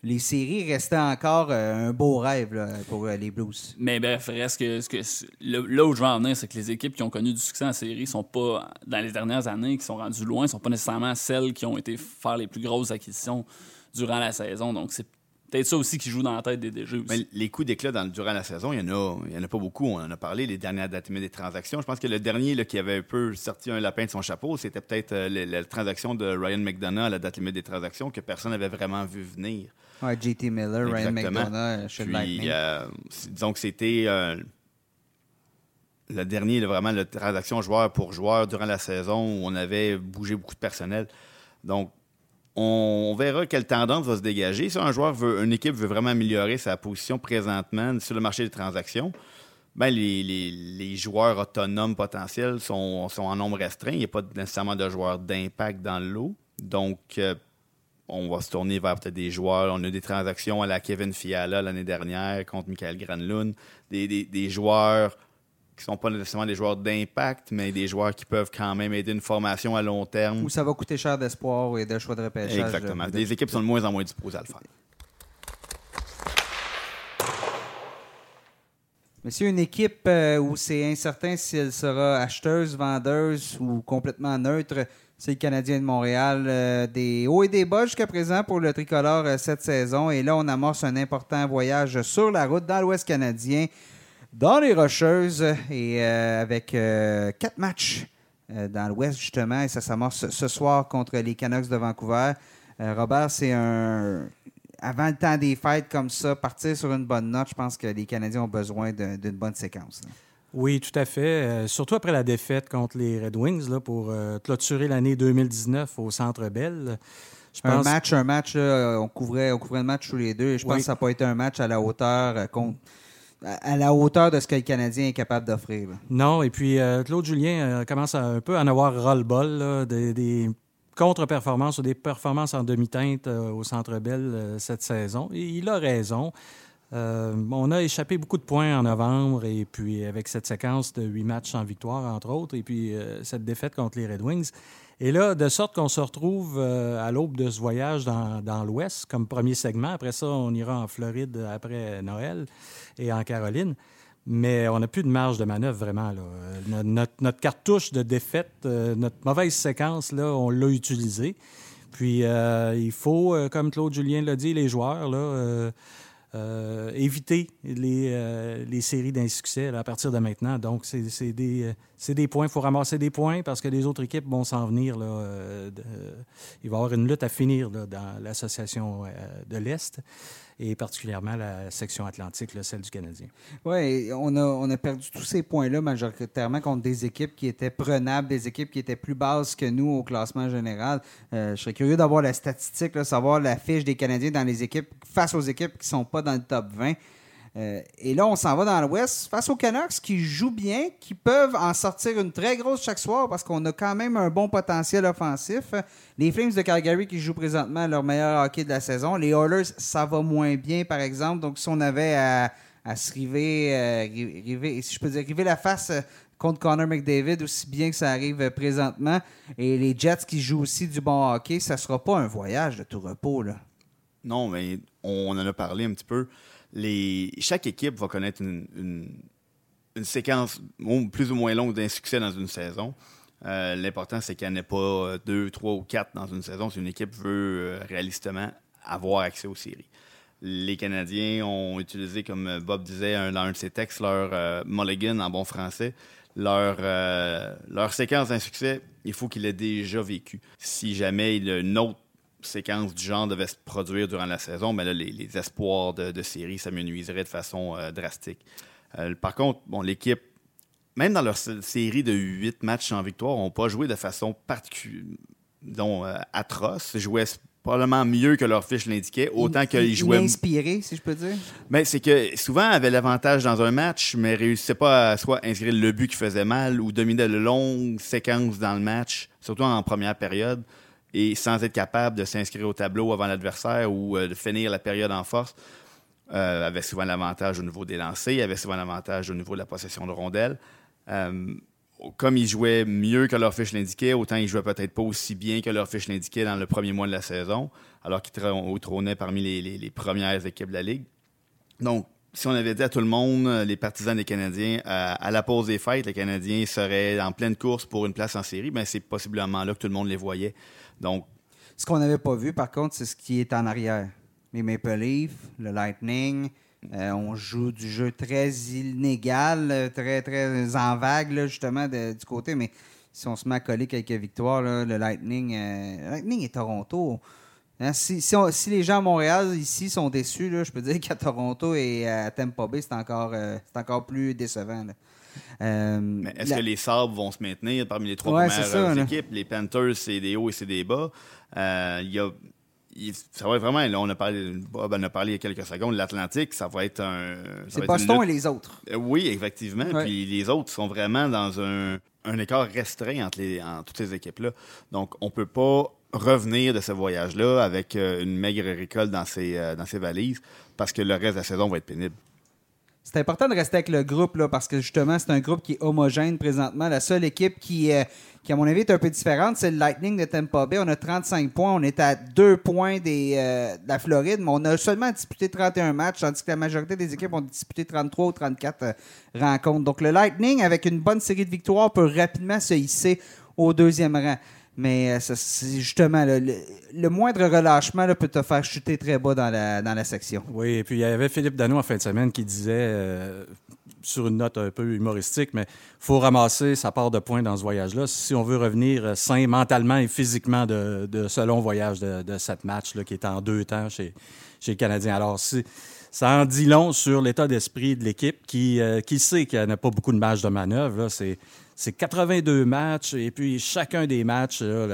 les séries restaient encore euh, un beau rêve là, pour euh, les Blues. Mais bref, reste que, ce que là là où je veux en venir, c'est que les équipes qui ont connu du succès en série sont pas, dans les dernières années, qui sont rendues loin, sont pas nécessairement celles qui ont été faire les plus grosses acquisitions durant la saison. Donc, c'est peut-être ça aussi qui joue dans la tête des DG aussi. Mais les coups d'éclat dans- durant la saison, il y, en a, il y en a pas beaucoup. On en a parlé, les dernières dates limites des transactions. Je pense que le dernier là, qui avait un peu sorti un lapin de son chapeau, c'était peut-être euh, la, la transaction de Ryan McDonough à la date limite des transactions que personne n'avait vraiment vu venir. Ouais, JT Miller, Ryan. McDonough, euh, Puis, Lightning. euh, disons que c'était euh, le dernier, là, vraiment, la transaction joueur pour joueur durant la saison où on avait bougé beaucoup de personnel. Donc, on, verra quelle tendance va se dégager. Si un joueur veut, une équipe veut vraiment améliorer sa position présentement sur le marché des transactions, ben les, joueurs autonomes potentiels sont, en nombre restreint. Il n'y a pas nécessairement de joueurs d'impact dans le lot. Donc, euh, on va se tourner vers peut-être des joueurs. On a eu des transactions à la Kevin Fiala l'année dernière contre Michael Granlund. Des joueurs qui sont pas nécessairement des joueurs d'impact, mais des joueurs qui peuvent quand même aider une formation à long terme. Où ça va coûter cher d'espoir et de choix de repêchage. Exactement. euh, Les équipes sont de moins en moins disposées à le faire. C'est une équipe euh, où c'est incertain si elle sera acheteuse, vendeuse ou complètement neutre. C'est le Canadien de Montréal. euh, des hauts et des bas jusqu'à présent pour le tricolore euh, cette saison. Et là, on amorce un important voyage sur la route dans l'Ouest canadien, dans les Rocheuses, et euh, avec euh, quatre matchs euh, dans l'Ouest, justement. Et ça s'amorce ce soir contre les Canucks de Vancouver. Robert, c'est un. Avant le temps des fêtes comme ça, partir sur une bonne note, je pense que les Canadiens ont besoin d'un- d'une bonne séquence. là. Oui, tout à fait. Euh, surtout après la défaite contre les Red Wings là, pour euh, clôturer l'année 2019 au Centre Bell. Je Un match, un match, là, on, couvrait, on couvrait le match tous les deux. Et je pense que ça n'a pas été un match à la hauteur contre- à la hauteur de ce que le Canadien est capable d'offrir. Non, et puis euh, Claude Julien euh, commence un peu à en avoir ras-le-bol, des, des contre-performances ou des performances en demi-teinte euh, au Centre Bell cette saison. Il a raison. On a échappé beaucoup de points en novembre, et puis avec cette séquence de huit matchs sans victoire, entre autres, et puis cette défaite contre les Red Wings. Et là, de sorte qu'on se retrouve euh, à l'aube de ce voyage dans, l'Ouest comme premier segment. Après ça, on ira en Floride après Noël et en Caroline. Mais on n'a plus de marge de manœuvre vraiment. Là. Euh, no- Notre, cartouche de défaite, euh, notre mauvaise séquence, là, on l'a utilisée. Puis il faut, comme Claude Julien l'a dit, les joueurs, là, euh, éviter les, euh, les séries d'insuccès à partir de maintenant. Donc, c'est des, euh, des points. Il faut ramasser des points parce que les autres équipes vont s'en venir. Là, euh, il va y avoir une lutte à finir dans l'association de l'Est et particulièrement la section atlantique, celle du Canadien. Oui, on a, on a perdu tous ces points-là majoritairement contre des équipes qui étaient prenables, des équipes qui étaient plus basses que nous au classement général. Euh, je serais curieux d'avoir la statistique, savoir la fiche des Canadiens dans les équipes face aux équipes qui ne sont pas dans le top 20. Euh, et là, on s'en va dans l'Ouest face aux Canucks qui jouent bien, qui peuvent en sortir une très grosse chaque soir parce qu'on a quand même un bon potentiel offensif. Les Flames de Calgary qui jouent présentement leur meilleur hockey de la saison. Les Oilers, ça va moins bien, par exemple. Donc, si on avait à, se euh, ri- river- si je peux dire, river la face euh, contre Connor McDavid, aussi bien que ça arrive présentement, et les Jets qui jouent aussi du bon hockey, ça sera pas un voyage de tout repos. Là. Non, mais on en a parlé un petit peu. Chaque équipe va connaître une, séquence plus ou moins longue d'insuccès dans une saison. Euh, L'important, c'est qu'il n'y en ait pas euh, deux, trois ou quatre dans une saison si une équipe veut euh, réalistement avoir accès aux séries. Les Canadiens ont utilisé, comme Bob disait un- dans un de ses textes, leur euh, mulligan en bon français. Leur, séquence d'insuccès, il faut qu'il ait déjà vécu. Si jamais il y a une autre séquence du genre devait se produire durant la saison, mais là, les, les espoirs de, de série s'amenuiseraient de façon euh, drastique. Euh, par contre, bon, l'équipe, même dans leur sé- série de huit matchs sans victoire, n'ont pas joué de façon particulière, disons, euh, atroce. Ils jouaient probablement mieux que leur fiche l'indiquait, autant qu'ils jouaient. Inspiré, si je peux dire. Mais c'est que souvent avaient l'avantage dans un match, mais réussissaient pas à soit inscrire le but qui faisait mal ou dominer de longues séquences dans le match, surtout en première période, et sans être capable de s'inscrire au tableau avant l'adversaire ou euh, de finir la période en force. Euh, avaient souvent l'avantage au niveau des lancers, avaient souvent l'avantage au niveau de la possession de rondelles. Euh, comme ils jouaient mieux que leur fiche l'indiquait, autant ils jouaient peut-être pas aussi bien que leur fiche l'indiquait dans le premier mois de la saison, alors qu'ils trônaient parmi les, premières équipes de la Ligue. Donc, si on avait dit à tout le monde, euh, les partisans des Canadiens, à, la pause des fêtes, les Canadiens seraient en pleine course pour une place en série, ben c'est possiblement là que tout le monde les voyait. Donc, Ce qu'on n'avait pas vu, par contre, c'est ce qui est en arrière. Les Maple Leafs, le Lightning, euh, on joue du jeu très inégal, euh, très, très en vague, justement, du côté. Mais si on se met à coller quelques victoires, le Lightning, euh, et Toronto. hein, si, les gens à Montréal, ici, sont déçus, je peux dire qu'à Toronto et à Tampa Bay, c'est encore, euh, plus décevant. Euh, est-ce la- que les Sabres vont se maintenir parmi les trois Ouais, premières ça, euh, là. équipes? Les Panthers, c'est des hauts et c'est des bas. Euh, y a, ça va être vraiment, là, on a parlé, Bob en a parlé il y a quelques secondes, l'Atlantique, ça va être un. C'est Boston lutte et les autres. Oui, effectivement. Ouais. Puis les autres sont vraiment dans un, un écart restreint entre, les, entre toutes ces équipes-là. Donc, on peut pas revenir de ce voyage-là avec une maigre récolte dans ses, dans ses valises parce que le reste de la saison va être pénible. C'est important de rester avec le groupe là, parce que justement, c'est un groupe qui est homogène présentement. La seule équipe qui, euh, qui à mon avis, est un peu différente, c'est le Lightning de Tampa Bay. On a 35 points. On est à 2 points des, euh, de la Floride, mais on a seulement disputé 31 matchs, tandis que la majorité des équipes ont disputé 33 ou 34 euh, rencontres. Donc le Lightning, avec une bonne série de victoires, peut rapidement se hisser au deuxième rang. Mais euh, c'est justement, le, moindre relâchement peut te faire chuter très bas dans la, dans la section. Oui, et puis il y avait Philippe Dano en fin de semaine qui disait, euh, sur une note un peu humoristique, mais faut ramasser sa part de points dans ce voyage-là si on veut revenir euh, sain mentalement et physiquement de, ce long voyage de, de sept matchs là, qui est en deux temps chez, chez les Canadiens. Alors, si, ça en dit long sur l'état d'esprit de l'équipe qui, euh, qui sait qu'elle n'a pas beaucoup de marge de manœuvre. C'est, c'est 82 matchs et puis chacun des matchs, là,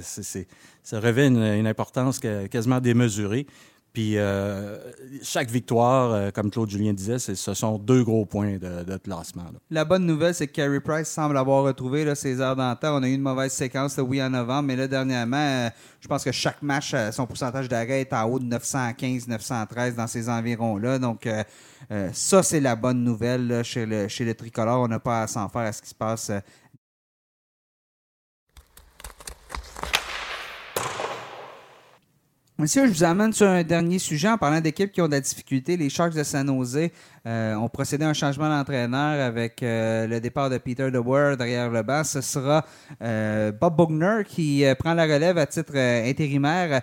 ça revêt une, une importance quasiment démesurée. Puis euh, chaque victoire, euh, comme Claude Julien disait, ce sont deux gros points de, de classement. La bonne nouvelle, c'est que Carey Price semble avoir retrouvé là, ses heures d'antan. On a eu une mauvaise séquence, là, oui, en novembre, mais là, dernièrement, euh, je pense que chaque match, son pourcentage d'arrêt est en haut de 915, 913 dans ces environs-là. Donc, ça, c'est la bonne nouvelle chez, le, chez le tricolore. On n'a pas à s'en faire à ce qui se passe. euh, Monsieur, je vous amène sur un dernier sujet en parlant d'équipes qui ont de la difficulté. Les Sharks de San Jose euh, ont procédé à un changement d'entraîneur avec euh, le départ de Peter DeWer derrière le banc. Ce sera euh, Bob Bugner qui prend la relève à titre intérimaire.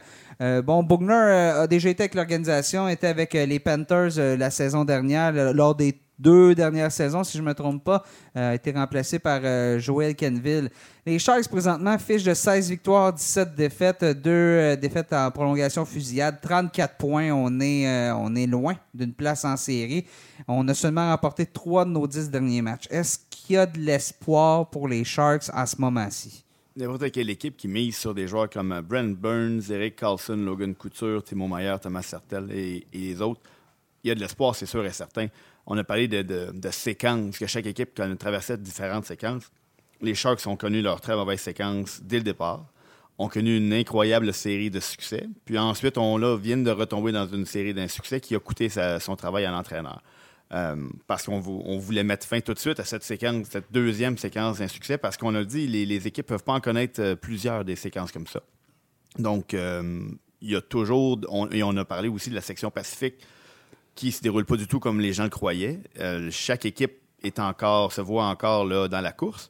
Bon, Bugner a déjà été avec l'organisation, était avec les Panthers la saison dernière, lors des deux dernières saisons, si je ne me trompe pas, euh, a été remplacé par euh, Joel Kenville. Les Sharks, présentement, fichent de 16 victoires, 17 défaites, 2 défaites en prolongation fusillade, 34 points. On est, euh, on est loin d'une place en série. On a seulement remporté 3 de nos 10 derniers matchs. Est-ce qu'il y a de l'espoir pour les Sharks en ce moment-ci? N'importe quelle équipe qui mise sur des joueurs comme euh, Brent Burns, Eric Carlson, Logan Couture, Timo Meyer, Thomas Sertel et, et les autres, il y a de l'espoir, c'est sûr et certain. On a parlé de, séquences, que chaque équipe traversait différentes séquences. Les Sharks ont connu leur très mauvaise séquence dès le départ, ont connu une incroyable série de succès, puis ensuite, on là, vient de retomber dans une série d'insuccès qui a coûté son travail à l'entraîneur. Euh, parce qu'on vou- on voulait mettre fin tout de suite à cette séquence, cette deuxième séquence d'insuccès, parce qu'on a dit les, équipes peuvent pas en connaître euh, plusieurs des séquences comme ça. Donc, euh, il y a toujours, et on a parlé aussi de la section Pacifique qui se déroule pas du tout comme les gens le croyaient. Euh, chaque équipe est encore, se voit encore là, dans la course.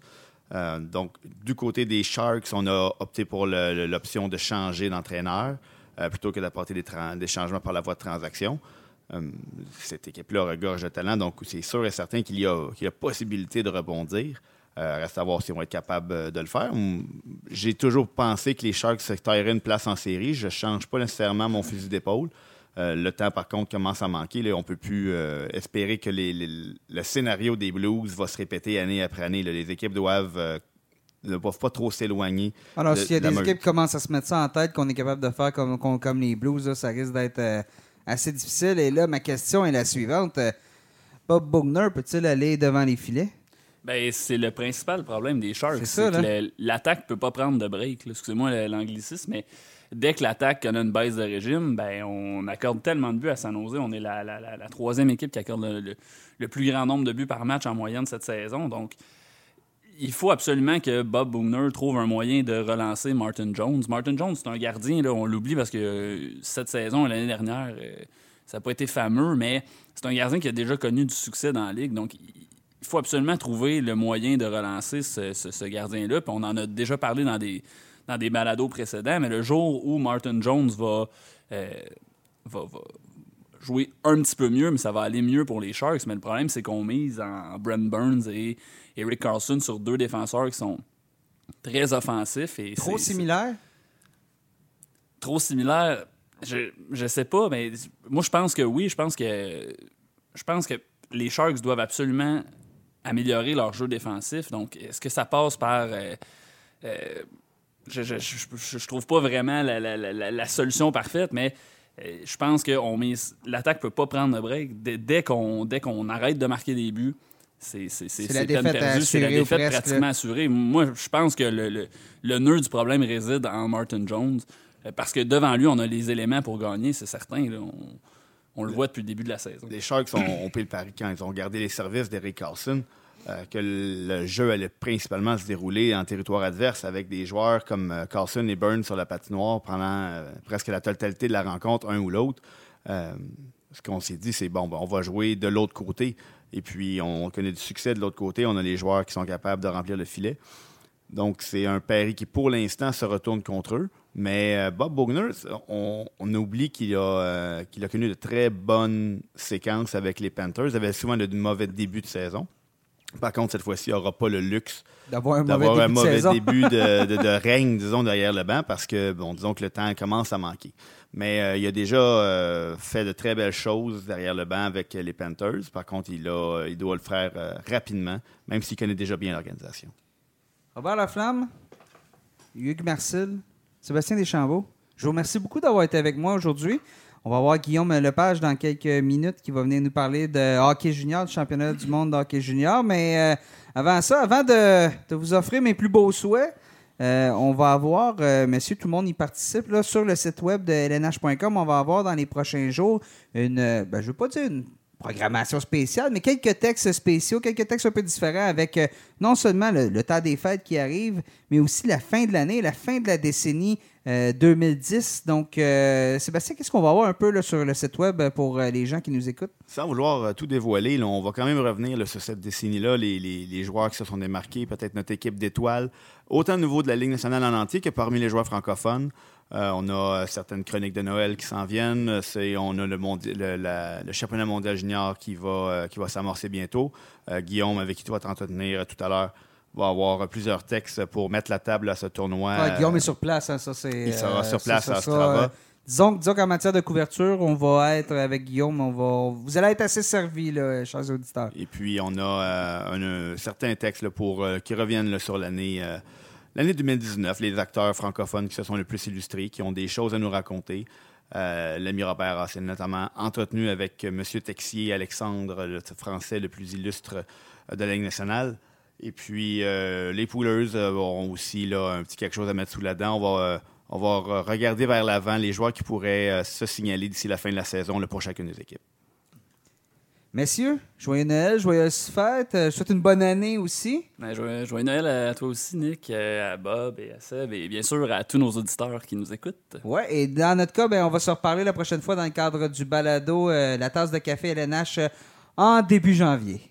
Euh, donc, du côté des Sharks, on a opté pour l'option de changer d'entraîneur euh, plutôt que d'apporter des, changements par la voie de transaction. Cette équipe-là regorge de talent, donc c'est sûr et certain qu'il y y a possibilité de rebondir. Reste à voir s'ils vont être capables euh, de le faire. Hum, J'ai toujours pensé que les Sharks se tailleraient une place en série. Je ne change pas nécessairement mon fusil d'épaule. Euh, le temps, par contre, commence à manquer. Là, on ne peut plus euh, espérer que les- les- le scénario des Blues va se répéter année après année. là. Les équipes doivent euh, ne doivent pas trop s'éloigner. Alors, s'il y a des meute. équipes qui commencent à se mettre ça en tête, qu'on est capable de faire comme, comme, comme les Blues, là, ça risque d'être euh, assez difficile. Et là, ma question est la suivante. Bob Bugner peut-il aller devant les filets? Ben, c'est le principal problème des Sharks. C'est ça, que l'attaque peut pas prendre de break. là. Excusez-moi l'anglicisme, mais dès que l'attaque connaît une baisse de régime, ben, on accorde tellement de buts à San Jose. On est la, la- la- troisième équipe qui accorde le, plus grand nombre de buts par match en moyenne cette saison. Donc, il faut absolument que Bob Bugner trouve un moyen de relancer Martin Jones. Martin Jones, c'est un gardien, là, on l'oublie parce que euh, cette saison l'année dernière, euh, ça n'a pas été fameux, mais c'est un gardien qui a déjà connu du succès dans la ligue. Donc, il faut absolument trouver le moyen de relancer ce, ce- ce gardien-là. On en a déjà parlé dans des, dans des balados précédents, mais le jour où Martin Jones va, euh, va, va jouer un petit peu mieux, mais ça va aller mieux pour les Sharks. Mais le problème, c'est qu'on mise en Brent Burns et Eric Carlson sur deux défenseurs qui sont très offensifs. Et Trop c'est- similaire? trop similaire. Je, je sais pas, mais moi je pense que oui. Je pense que je pense que les Sharks doivent absolument améliorer leur jeu défensif. Donc, est-ce que ça passe par euh, euh, je, je, je, je- je trouve pas vraiment la, la- la- la solution parfaite, mais euh, je pense que l'attaque peut pas prendre de break. Dès, dès qu'on dès qu'on arrête de marquer des buts, c'est c'est- c'est- C'est la défaite perdue. C'est la défaite presque, pratiquement assurée. Moi, je pense que le, le, le nœud du problème réside en Martin Jones. euh, Parce que devant lui, on a les éléments pour gagner, c'est certain. là. On, On le voit depuis le début de la saison. Les Sharks ont, ont payé le pari quand ils ont gardé les services d'Eric Carlson. Euh, que le jeu allait principalement se dérouler en territoire adverse avec des joueurs comme euh, Carlson et Burns sur la patinoire pendant euh, presque la totalité de la rencontre, un ou l'autre. Euh, ce qu'on s'est dit, c'est bon, ben, on va jouer de l'autre côté. Et puis, on connaît du succès de l'autre côté. On a les joueurs qui sont capables de remplir le filet. Donc, c'est un pari qui, pour l'instant, se retourne contre eux. Mais Bob Bogner, on, oublie qu'il a, qu'il a connu de très bonnes séquences avec les Panthers. Il avait souvent de mauvais débuts de saison. Par contre, cette fois-ci, il n'aura pas le luxe D'avoir un mauvais d'avoir début, un de mauvais saison. début de, de- de règne, disons, derrière le banc, parce que, bon, disons que le temps commence à manquer. Mais euh, il a déjà euh, fait de très belles choses derrière le banc avec les Panthers. Par contre, il, a, il doit le faire euh, rapidement, même s'il connaît déjà bien l'organisation. Robert Laflamme, Hugues Marcel, Sébastien Deschambault, je vous remercie beaucoup d'avoir été avec moi aujourd'hui. On va voir Guillaume Lepage dans quelques minutes qui va venir nous parler de hockey junior, du championnat du monde de hockey junior. Mais euh, avant ça, avant de, de vous offrir mes plus beaux souhaits, euh, on va avoir, euh, messieurs, tout le monde y participe, là, sur le site web de lnh.com, on va avoir dans les prochains jours une, ben, je veux pas dire une programmation spéciale, mais quelques textes spéciaux, quelques textes un peu différents avec euh, non seulement le, le temps des fêtes qui arrive, mais aussi la fin de l'année, la fin de la décennie euh, 2010. Donc, euh, Sébastien, qu'est-ce qu'on va avoir un peu sur le site web pour euh, les gens qui nous écoutent? Sans vouloir euh, tout dévoiler, on va quand même revenir sur cette décennie-là, les, les- les joueurs qui se sont démarqués, peut-être notre équipe d'étoiles, autant au niveau de la Ligue nationale en entier que parmi les joueurs francophones. Euh, on a euh, certaines chroniques de Noël qui s'en viennent. C'est, on a le, mondi- le, la- le championnat mondial junior qui va, euh, qui va s'amorcer bientôt. Euh, Guillaume, avec qui tu vas t'entretenir tout à l'heure, va avoir plusieurs textes pour mettre la table à ce tournoi. Ouais, Guillaume est sur place, hein, ça c'est. il sera sur ça, place ça à sera, Strava. disons disons qu'en matière de couverture, on va être avec Guillaume, on va, vous allez être assez servis, là, chers auditeurs. Et puis, on a euh, un, un certain texte là, pour, euh, qui reviennent là, sur l'année euh, l'année 2019, les acteurs francophones qui se sont le plus illustrés, qui ont des choses à nous raconter. Euh, L'ami Robert s'est notamment entretenu avec M. Texier, Alexandre, le français le plus illustre euh, de la Ligue nationale. Et puis, euh, les Poolers euh, auront aussi là, un petit quelque chose à mettre sous la dent. On va, euh, regarder vers l'avant les joueurs qui pourraient euh, se signaler d'ici la fin de la saison pour chacune des équipes. Messieurs, joyeux Noël, joyeuses fêtes, euh, je souhaite une bonne année aussi. Ben, joyeux, joyeux Noël à toi aussi, Nick, euh, à Bob et à Seb, et bien sûr à tous nos auditeurs qui nous écoutent. Ouais, et dans notre cas, ben, on va se reparler la prochaine fois dans le cadre du balado euh, La tasse de café LNH euh, en début janvier.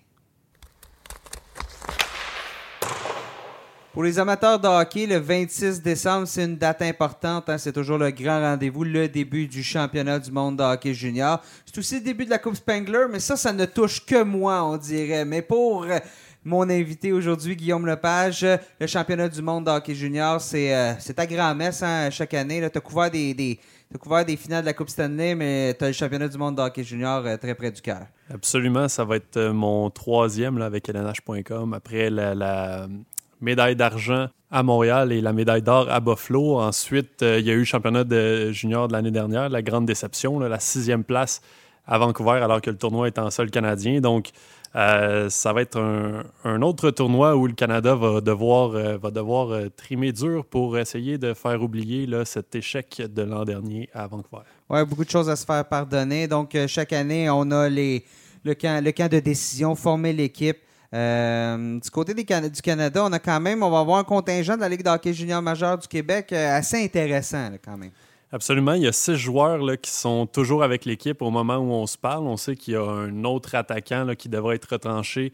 Pour les amateurs de hockey, le 26 décembre, c'est une date importante. hein. C'est toujours le grand rendez-vous, le début du championnat du monde de hockey junior. C'est aussi le début de la Coupe Spengler, mais ça, ça ne touche que moi, on dirait. Mais pour euh, mon invité aujourd'hui, Guillaume Lepage, euh, le championnat du monde de hockey junior, c'est euh, ta grand-messe hein, chaque année. Tu as couvert des, couvert des finales de la Coupe Stanley, mais tu as le championnat du monde de hockey junior très près du cœur. Absolument, ça va être mon troisième là, avec LNH.com. Après la médaille d'argent à Montréal et la médaille d'or à Buffalo. Ensuite, euh, il y a eu le championnat de junior de l'année dernière, la grande déception, la sixième place à Vancouver alors que le tournoi est en sol canadien. Donc, euh, ça va être un, autre tournoi où le Canada va devoir, euh, va devoir trimer dur pour essayer de faire oublier cet échec de l'an dernier à Vancouver. Ouais, beaucoup de choses à se faire pardonner. Donc, chaque année, on a les, le, camp, le camp de décision, former l'équipe. Euh, du côté du Canada, on a quand même, on va avoir un contingent de la Ligue de hockey junior majeur du Québec euh, assez intéressant, quand même. Absolument. Il y a six joueurs là, qui sont toujours avec l'équipe au moment où on se parle. On sait qu'il y a un autre attaquant là, qui devrait être retranché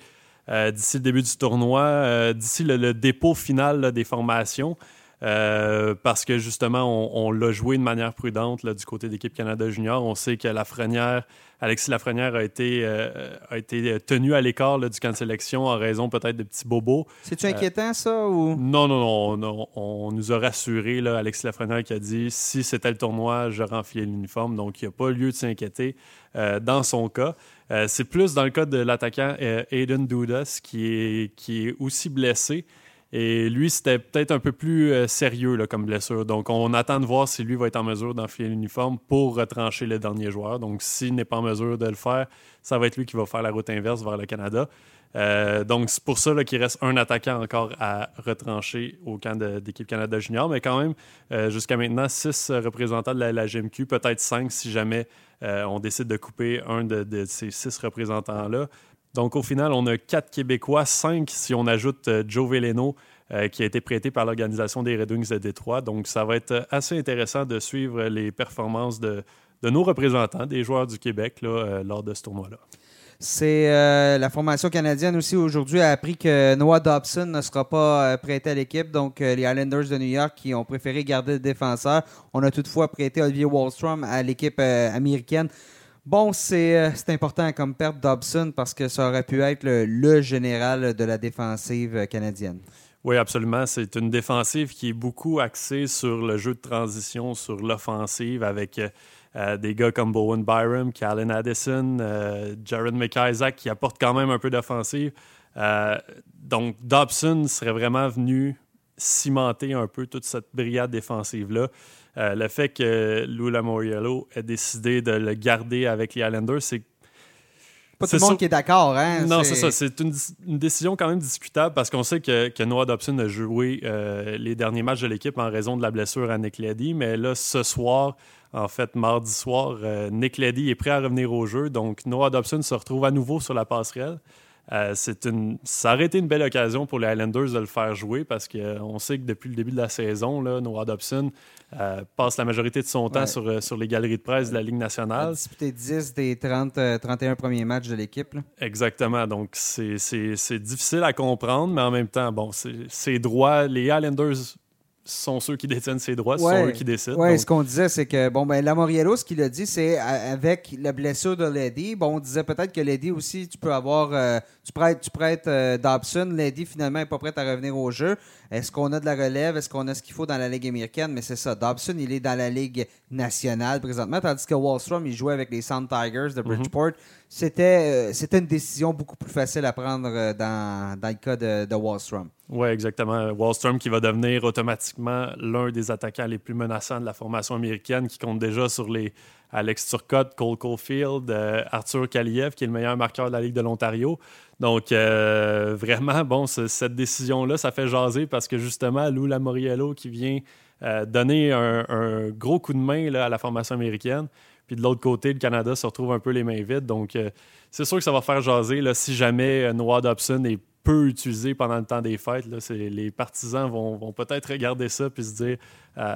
euh, d'ici le début du tournoi, d'ici le, dépôt final des formations. Euh, parce que justement, on, on l'a joué de manière prudente là, du côté de l'équipe Canada Junior. On sait que Lafrenière, Alexis Lafrenière a été, euh, a été tenu à l'écart du camp de sélection en raison peut-être de petits bobos. C'est-tu inquiétant, ça, ou... Non, non, non. On nous a rassuré, là, Alexis Lafrenière qui a dit si c'était le tournoi, j'aurais enfilé l'uniforme. Donc, il n'y a pas lieu de s'inquiéter euh, dans son cas. Euh, c'est plus dans le cas de l'attaquant euh, Aiden Dudas qui est, qui est aussi blessé. Et lui, c'était peut-être un peu plus euh, sérieux comme blessure. Donc, on attend de voir si lui va être en mesure d'enfiler l'uniforme pour retrancher le dernier joueur. Donc, s'il n'est pas en mesure de le faire, ça va être lui qui va faire la route inverse vers le Canada. Euh, donc, c'est pour ça qu'il reste un attaquant encore à retrancher au camp d'équipe Canada Junior. Mais quand même, euh, jusqu'à maintenant, six représentants de la, GMQ, peut-être cinq si jamais on décide de couper un de, ces six représentants-là. Donc, au final, on a quatre Québécois, cinq si on ajoute Joe Veleno, qui a été prêté par l'organisation des Red Wings de Détroit. Donc, ça va être assez intéressant de suivre les performances de, nos représentants, des joueurs du Québec, lors de ce tournoi-là. C'est euh, la formation canadienne aussi aujourd'hui a appris que Noah Dobson ne sera pas euh, prêté à l'équipe. Donc, euh, les Islanders de New York qui ont préféré garder le défenseur. On a toutefois prêté Olivier Wallstrom à l'équipe américaine. Bon, c'est important comme perte Dobson parce que ça aurait pu être le, général de la défensive canadienne. Oui, absolument. C'est une défensive qui est beaucoup axée sur le jeu de transition, sur l'offensive avec euh, des gars comme Bowen Byram, Callan Addison, euh, Jared McIsaac qui apportent quand même un peu d'offensive. Euh, donc, Dobson serait vraiment venu cimenter un peu toute cette brigade défensive-là. Le fait que Lou Lamoriello ait décidé de le garder avec les Islanders, c'est pas tout le monde qui est d'accord. Hein? Non, c'est ça. C'est une, décision quand même discutable parce qu'on sait que, que, Noah Dobson a joué les derniers matchs de l'équipe en raison de la blessure à Nick Leddy. Mais là, ce soir, en fait, mardi soir, euh, Nick Leddy est prêt à revenir au jeu. Donc, Noah Dobson se retrouve à nouveau sur la passerelle. Euh, c'est une, ça aurait été une belle occasion pour les Highlanders de le faire jouer parce qu'on sait que depuis le début de la saison, là, Noah Dobson euh, passe la majorité de son temps sur, sur les galeries de presse de la Ligue nationale. Il a disputé 10 des 30, 31 premiers matchs de l'équipe. Exactement. Donc, c'est difficile à comprendre, mais en même temps, bon, c'est droit. Les Highlanders sont ceux qui détiennent ces droits, ce sont eux qui décident. Oui, ce qu'on disait, c'est que, bon, ben, Lamoriello, ce qu'il a dit, c'est avec la blessure de Lady, bon, on disait peut-être que Lady aussi, tu peux avoir, euh, tu prêtes, tu prêtes euh, Dobson, Lady finalement n'est pas prête à revenir au jeu. Est-ce qu'on a de la relève? Est-ce qu'on a ce qu'il faut dans la Ligue américaine? Mais c'est ça. Dobson, il est dans la Ligue nationale présentement, tandis que Wallstrom, il jouait avec les Sound Tigers de mhm. Bridgeport. C'était, euh, c'était une décision beaucoup plus facile à prendre dans, dans le cas de, de Wallstrom. Oui, exactement. Wallstrom qui va devenir automatiquement l'un des attaquants les plus menaçants de la formation américaine, qui compte déjà sur les Alex Turcotte, Cole Caulfield, euh, Arthur Kaliev, qui est le meilleur marqueur de la Ligue de l'Ontario. Donc, euh, vraiment, bon, cette décision-là, ça fait jaser parce que justement, Lou Lamoriello qui vient euh, donner un, gros coup de main à la formation américaine. Puis de l'autre côté, le Canada se retrouve un peu les mains vides. Donc, c'est sûr que ça va faire jaser là, si jamais Noah Dobson est peu utilisé pendant le temps des fêtes. Là. Les partisans vont, vont peut-être regarder ça puis se dire euh,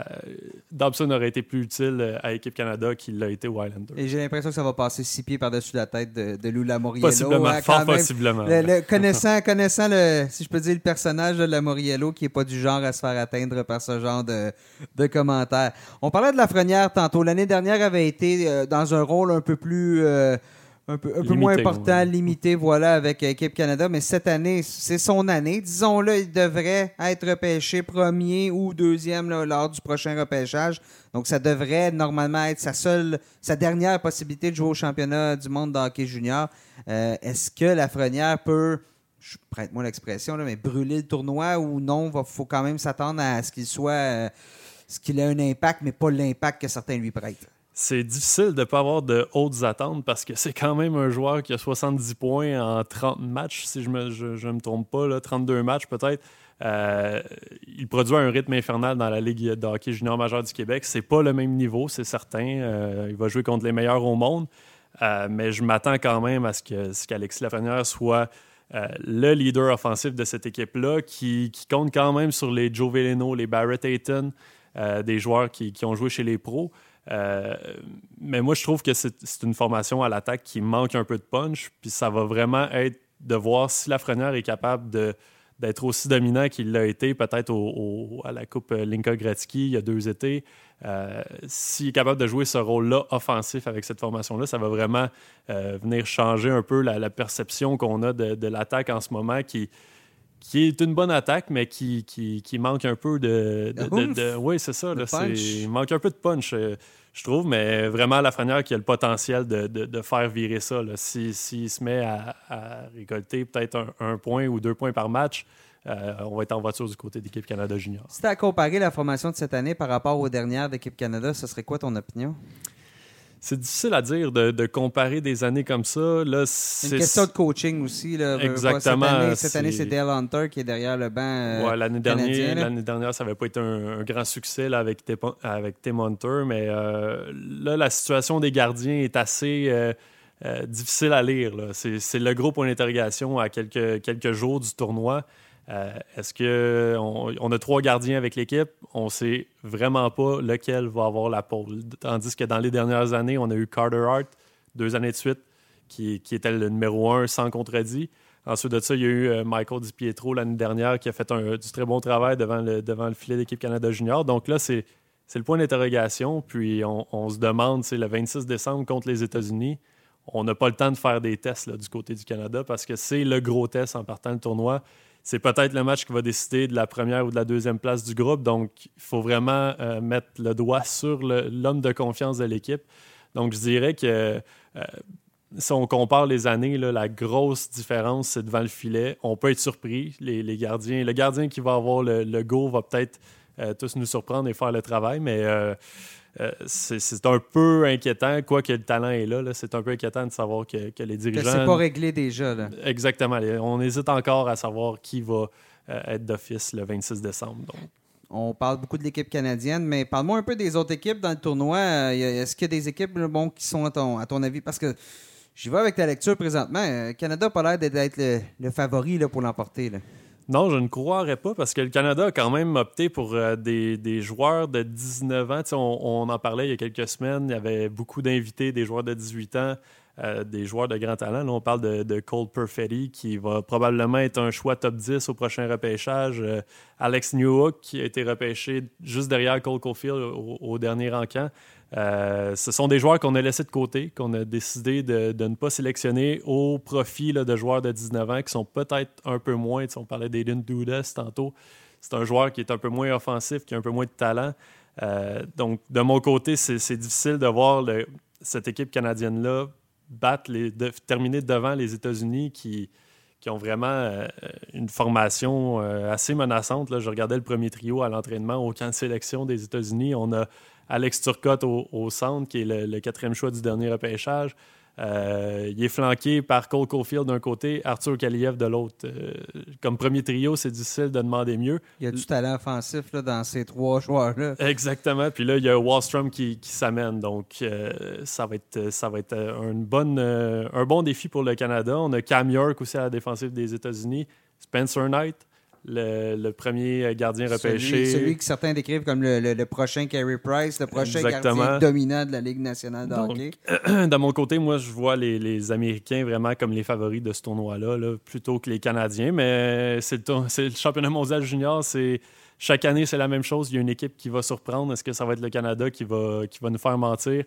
Dobson aurait été plus utile euh, à l'équipe Canada qu'il l'a été aux Islanders. Et j'ai l'impression que ça va passer six pieds par-dessus la tête de, de Lou Lamoriello. Possiblement, hein, fort possiblement. connaissant, connaissant le, si je peux dire, le personnage de Lamoriello qui n'est pas du genre à se faire atteindre par ce genre de, de commentaires. On parlait de la Lafrenière tantôt. L'année dernière avait été euh, dans un rôle un peu plus un peu, moins important, limité, voilà, avec l'équipe Canada. Mais cette année, c'est son année. Disons-le, il devrait être repêché premier ou deuxième lors du prochain repêchage. Donc, ça devrait normalement être sa seule, sa dernière possibilité de jouer au championnat du monde de hockey junior. Euh, est-ce que la Lafrenière peut, je prête-moi l'expression, mais brûler le tournoi ou non? Il faut quand même s'attendre à ce qu'il soit, euh, ce qu'il ait un impact, mais pas l'impact que certains lui prêtent c'est difficile de ne pas avoir de hautes attentes parce que c'est quand même un joueur qui a 70 points en 30 matchs, si je ne me, je, me trompe pas, là, 32 matchs peut-être. Euh, il produit un rythme infernal dans la Ligue de hockey junior majeur du Québec. C'est pas le même niveau, c'est certain. Euh, il va jouer contre les meilleurs au monde. Euh, mais je m'attends quand même à ce qu'Alexis Lafrenière soit le leader offensif de cette équipe-là, qui, compte quand même sur les Joe Veleno, les Barrett Ayton, des joueurs qui, qui, ont joué chez les pros. Euh, mais moi, je trouve que c'est une formation à l'attaque qui manque un peu de punch. Puis ça va vraiment être de voir si Lafrenière est capable d'être aussi dominant qu'il l'a été peut-être à la Coupe Linka Gretzky il y a deux étés. Euh, s'il est capable de jouer ce rôle-là offensif avec cette formation-là, ça va vraiment euh, venir changer un peu la, perception qu'on a de, l'attaque en ce moment qui, qui est une bonne attaque, mais qui, qui, manque un peu de. oui, c'est ça. il manque un peu de punch je trouve, mais vraiment Lafrenière qui a le potentiel de, faire virer ça. S'il se met à, récolter peut-être un, point ou deux points par match, euh, on va être en voiture du côté d'équipe Canada Junior. Si tu as comparé la formation de cette année par rapport aux dernières d'équipe Canada, ce serait quoi ton opinion? C'est difficile à dire de, de comparer des années comme ça. Là, C'est une question de coaching aussi. Là. Exactement, Cette année, c'est- Dale Hunter qui est derrière le banc. euh, Ouais, l'année dernière, l'année dernière, ça n'avait pas été un, un grand succès là, avec, Tim, avec Tim Hunter, mais euh, là, la situation des gardiens est assez euh, difficile à lire. c'est le gros point d'interrogation à quelques, quelques jours du tournoi. Euh, est-ce que on, on a trois gardiens avec l'équipe? On sait vraiment pas lequel va avoir la pole. Tandis que dans les dernières années, on a eu Carter Hart, deux années de suite, qui, était le numéro un sans contredit. Ensuite de ça, il y a eu euh, Michael DiPietro l'année dernière qui a fait un- du très bon travail devant le, filet d'équipe Canada Junior. Donc là, c'est le point d'interrogation. Puis on, se demande, c'est le 26 décembre contre les États-Unis. On n'a pas le temps de faire des tests du côté du Canada parce que c'est le gros test en partant le tournoi. C'est peut-être le match qui va décider de la première ou de la deuxième place du groupe. Donc, il faut vraiment euh, mettre le doigt sur l'homme de confiance de l'équipe. Donc, je dirais que euh, si on compare les années, la grosse différence, c'est devant le filet. On peut être surpris. Les, gardiens, le gardien qui va avoir le, le go va peut-être euh, tous nous surprendre et faire le travail, mais euh, c'est un peu inquiétant, quoique le talent est là. là, c'est un peu inquiétant de savoir que, que les Que dirigeants. c'est pas réglé déjà. Là. Exactement. On hésite encore à savoir qui va euh, être d'office le 26 décembre. Donc, On parle beaucoup de l'équipe canadienne, mais parle-moi un peu des autres équipes dans le tournoi. Euh, Est-ce qu'il y a des équipes bon, qui sont à ton, à ton avis? Parce que j'y vais avec ta lecture présentement. Canada n'a pas l'air d'être le, le favori là, pour l'emporter. Non, je ne croirais pas parce que le Canada a quand même opté pour euh, des, des joueurs de 19 ans. On, en parlait il y a quelques semaines. Il y avait beaucoup d'invités, des joueurs de 18 ans, euh, des joueurs de grand talent. Là, on parle de, Cole Perfetti qui va probablement être un choix top 10 au prochain repêchage. Euh, Alex Newhook qui a été repêché juste derrière Cole Caulfield au, dernier encamp. Euh, ce sont des joueurs qu'on a laissés de côté, qu'on a décidé de, ne pas sélectionner au profit de joueurs de 19 ans qui sont peut-être un peu moins. On parlait d'Aiden Dudas tantôt. C'est un joueur qui est un peu moins offensif, qui a un peu moins de talent. Euh, donc, de mon côté, c'est difficile de voir cette équipe canadienne-là battre les, terminer devant les États-Unis qui, ont vraiment euh, une formation assez menaçante. Je regardais le premier trio à l'entraînement au camp de sélection des États-Unis. On a Alex Turcotte au, au centre, qui est le, le quatrième choix du dernier repêchage. Euh, il est flanqué par Cole Caulfield d'un côté, Arthur Kaliev de l'autre. Euh, comme premier trio, c'est difficile de demander mieux. Il y a du talent offensif là, dans ces trois joueurs-là. Exactement. Puis là, il y a Wallstrom qui, qui s'amène. Donc, euh, ça va être, ça va être une bonne, un bon défi pour le Canada. On a Cam York aussi à la défensive des États-Unis. Spencer Knight, le, le premier gardien repêché. Celui, celui que certains décrivent comme le, le- le prochain Carey Price, le prochain Exactement. gardien dominant de la Ligue nationale de Donc, hockey. de mon côté, moi, je vois les, les Américains vraiment comme les favoris de ce tournoi-là, là, plutôt que les Canadiens. Mais c'est le, championnat mondial junior. C'est chaque année, c'est la même chose. Il y a une équipe qui va surprendre. Est-ce que ça va être le Canada qui va, qui va nous faire mentir?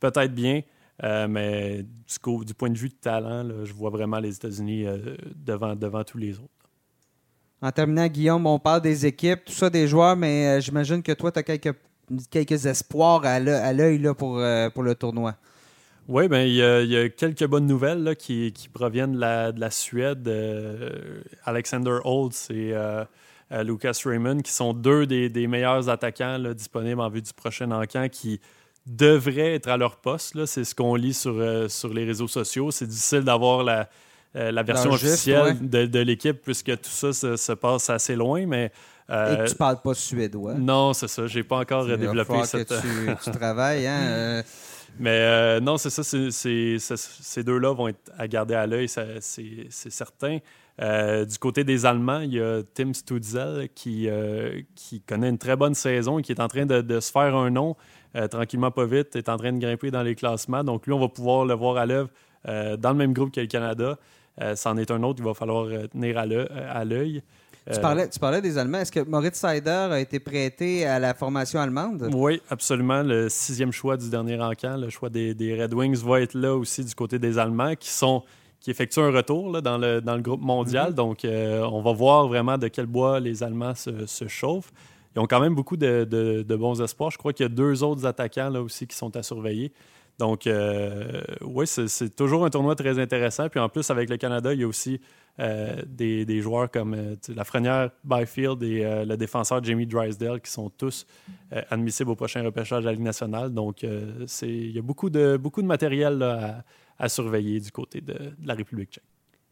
Peut-être bien. Euh, mais du, coup, du point de vue de talent, là, je vois vraiment les États-Unis euh, devant, devant tous les autres. En terminant, Guillaume, on parle des équipes, tout ça, des joueurs, mais euh, j'imagine que toi, tu as quelques, quelques espoirs à l'œ- à l'œil pour, euh, pour le tournoi. Oui, ben, il, y a, quelques bonnes nouvelles là, qui, proviennent de la, de la Suède. Euh, Alexander Holtz et Lucas Raymond, qui sont deux des, meilleurs attaquants disponibles en vue du prochain encan, qui devraient être à leur poste. C'est ce qu'on lit sur, sur les réseaux sociaux. C'est difficile d'avoir la, euh, la version Leur officielle ouais. de, de l'équipe, puisque tout ça se, se passe assez loin. Mais Et euh, que tu parles pas suédois. non, c'est ça. J'ai pas encore développé cette. que tu, tu travailles. Hein? euh, Mais euh, non, c'est ça. ces deux-là vont être à garder à l'œil, c'est certain. Euh, du côté des Allemands, il y a Tim Stutzel qui, euh, qui connaît une très bonne saison et qui est en train de, de se faire un nom tranquillement, pas vite, est en train de grimper dans les classements. Donc lui, on va pouvoir le voir à l'œuvre dans le même groupe que le Canada. Euh, c'en est un autre qu'il va falloir euh, tenir à l'œ- à l'œil. tu, Euh, parlais, tu parlais des Allemands. Est-ce que Moritz Seider a été prêté à la formation allemande? Oui, absolument. Le sixième choix du dernier encamp, le choix des, des Red Wings, va être là aussi du côté des Allemands qui sont qui effectuent un retour là, dans, le, dans le groupe mondial. Donc, euh, on va voir vraiment de quel bois les Allemands se, se chauffent. Ils ont quand même beaucoup de, de- de bons espoirs. Je crois qu'il y a deux autres attaquants là aussi qui sont à surveiller. Donc, euh, oui, c'est toujours un tournoi très intéressant. Puis en plus, avec le Canada, il y a aussi euh, des, joueurs comme euh, la Lafrenière, Byfield et le défenseur Jamie Drysdale qui sont tous admissibles au prochain repêchage de la Ligue nationale. Donc, il y a beaucoup de, beaucoup de matériel à, à surveiller du côté de, la République tchèque.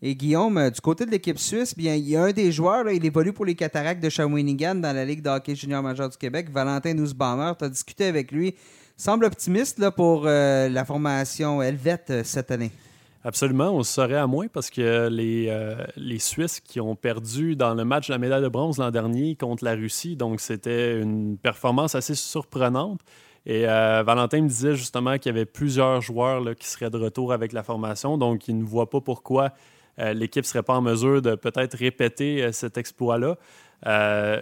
Et Guillaume, du côté de l'équipe suisse, bien, il y a un des joueurs, il évolue pour les Cataractes de Shawinigan dans la Ligue de hockey junior majeur du Québec, Valentin Nussbaumer. Tu as discuté avec lui. Semble optimiste là, pour euh, la formation Helvète euh, cette année. Absolument, on serait à moins parce que les, euh, les Suisses qui ont perdu dans le match de la médaille de bronze l'an dernier contre la Russie, donc c'était une performance assez surprenante. Et Valentin me disait justement qu'il y avait plusieurs joueurs là, qui seraient de retour avec la formation, donc il ne voit pas pourquoi l'équipe ne serait pas en mesure de peut-être répéter cet exploit-là. Euh,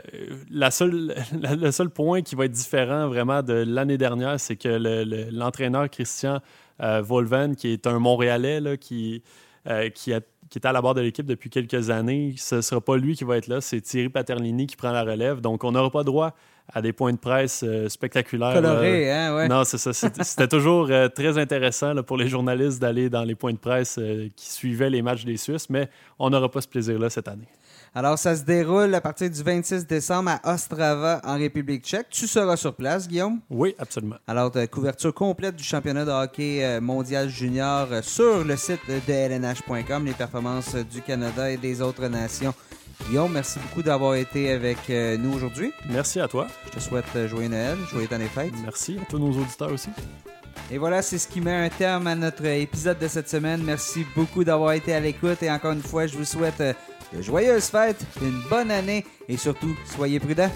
la seule, la- le seul point qui va être différent vraiment de l'année dernière, c'est que le- le- l'entraîneur Christian euh, Volven, qui est un Montréalais là, qui, euh, qui, a- qui était à la barre de l'équipe depuis quelques années, ce ne sera pas lui qui va être là, c'est Thierry Paternini qui prend la relève. Donc, on n'aura pas droit à des points de presse euh, spectaculaires. Coloré, hein, ouais. Non, c'est ça. C'était c'était toujours euh, très intéressant là, pour les journalistes d'aller dans les points de presse euh, qui suivaient les matchs des Suisses, mais on n'aura pas ce plaisir-là cette année. Alors, ça se déroule à partir du 26 décembre à Ostrava, en République tchèque. Tu seras sur place, Guillaume? Oui, absolument. Alors, couverture complète du championnat de hockey euh, mondial junior euh, sur le site de lnh.com, les performances du Canada et des autres nations. Guillaume, merci beaucoup d'avoir été avec euh, nous aujourd'hui. Merci à toi. Je te souhaite joyeux Noël, joyeux temps des fêtes. Merci à tous nos auditeurs aussi. Et voilà, c'est ce qui met un terme à notre épisode de cette semaine. Merci beaucoup d'avoir été à l'écoute et encore une fois, je vous souhaite de joyeuses fêtes, une bonne année et surtout, soyez prudents.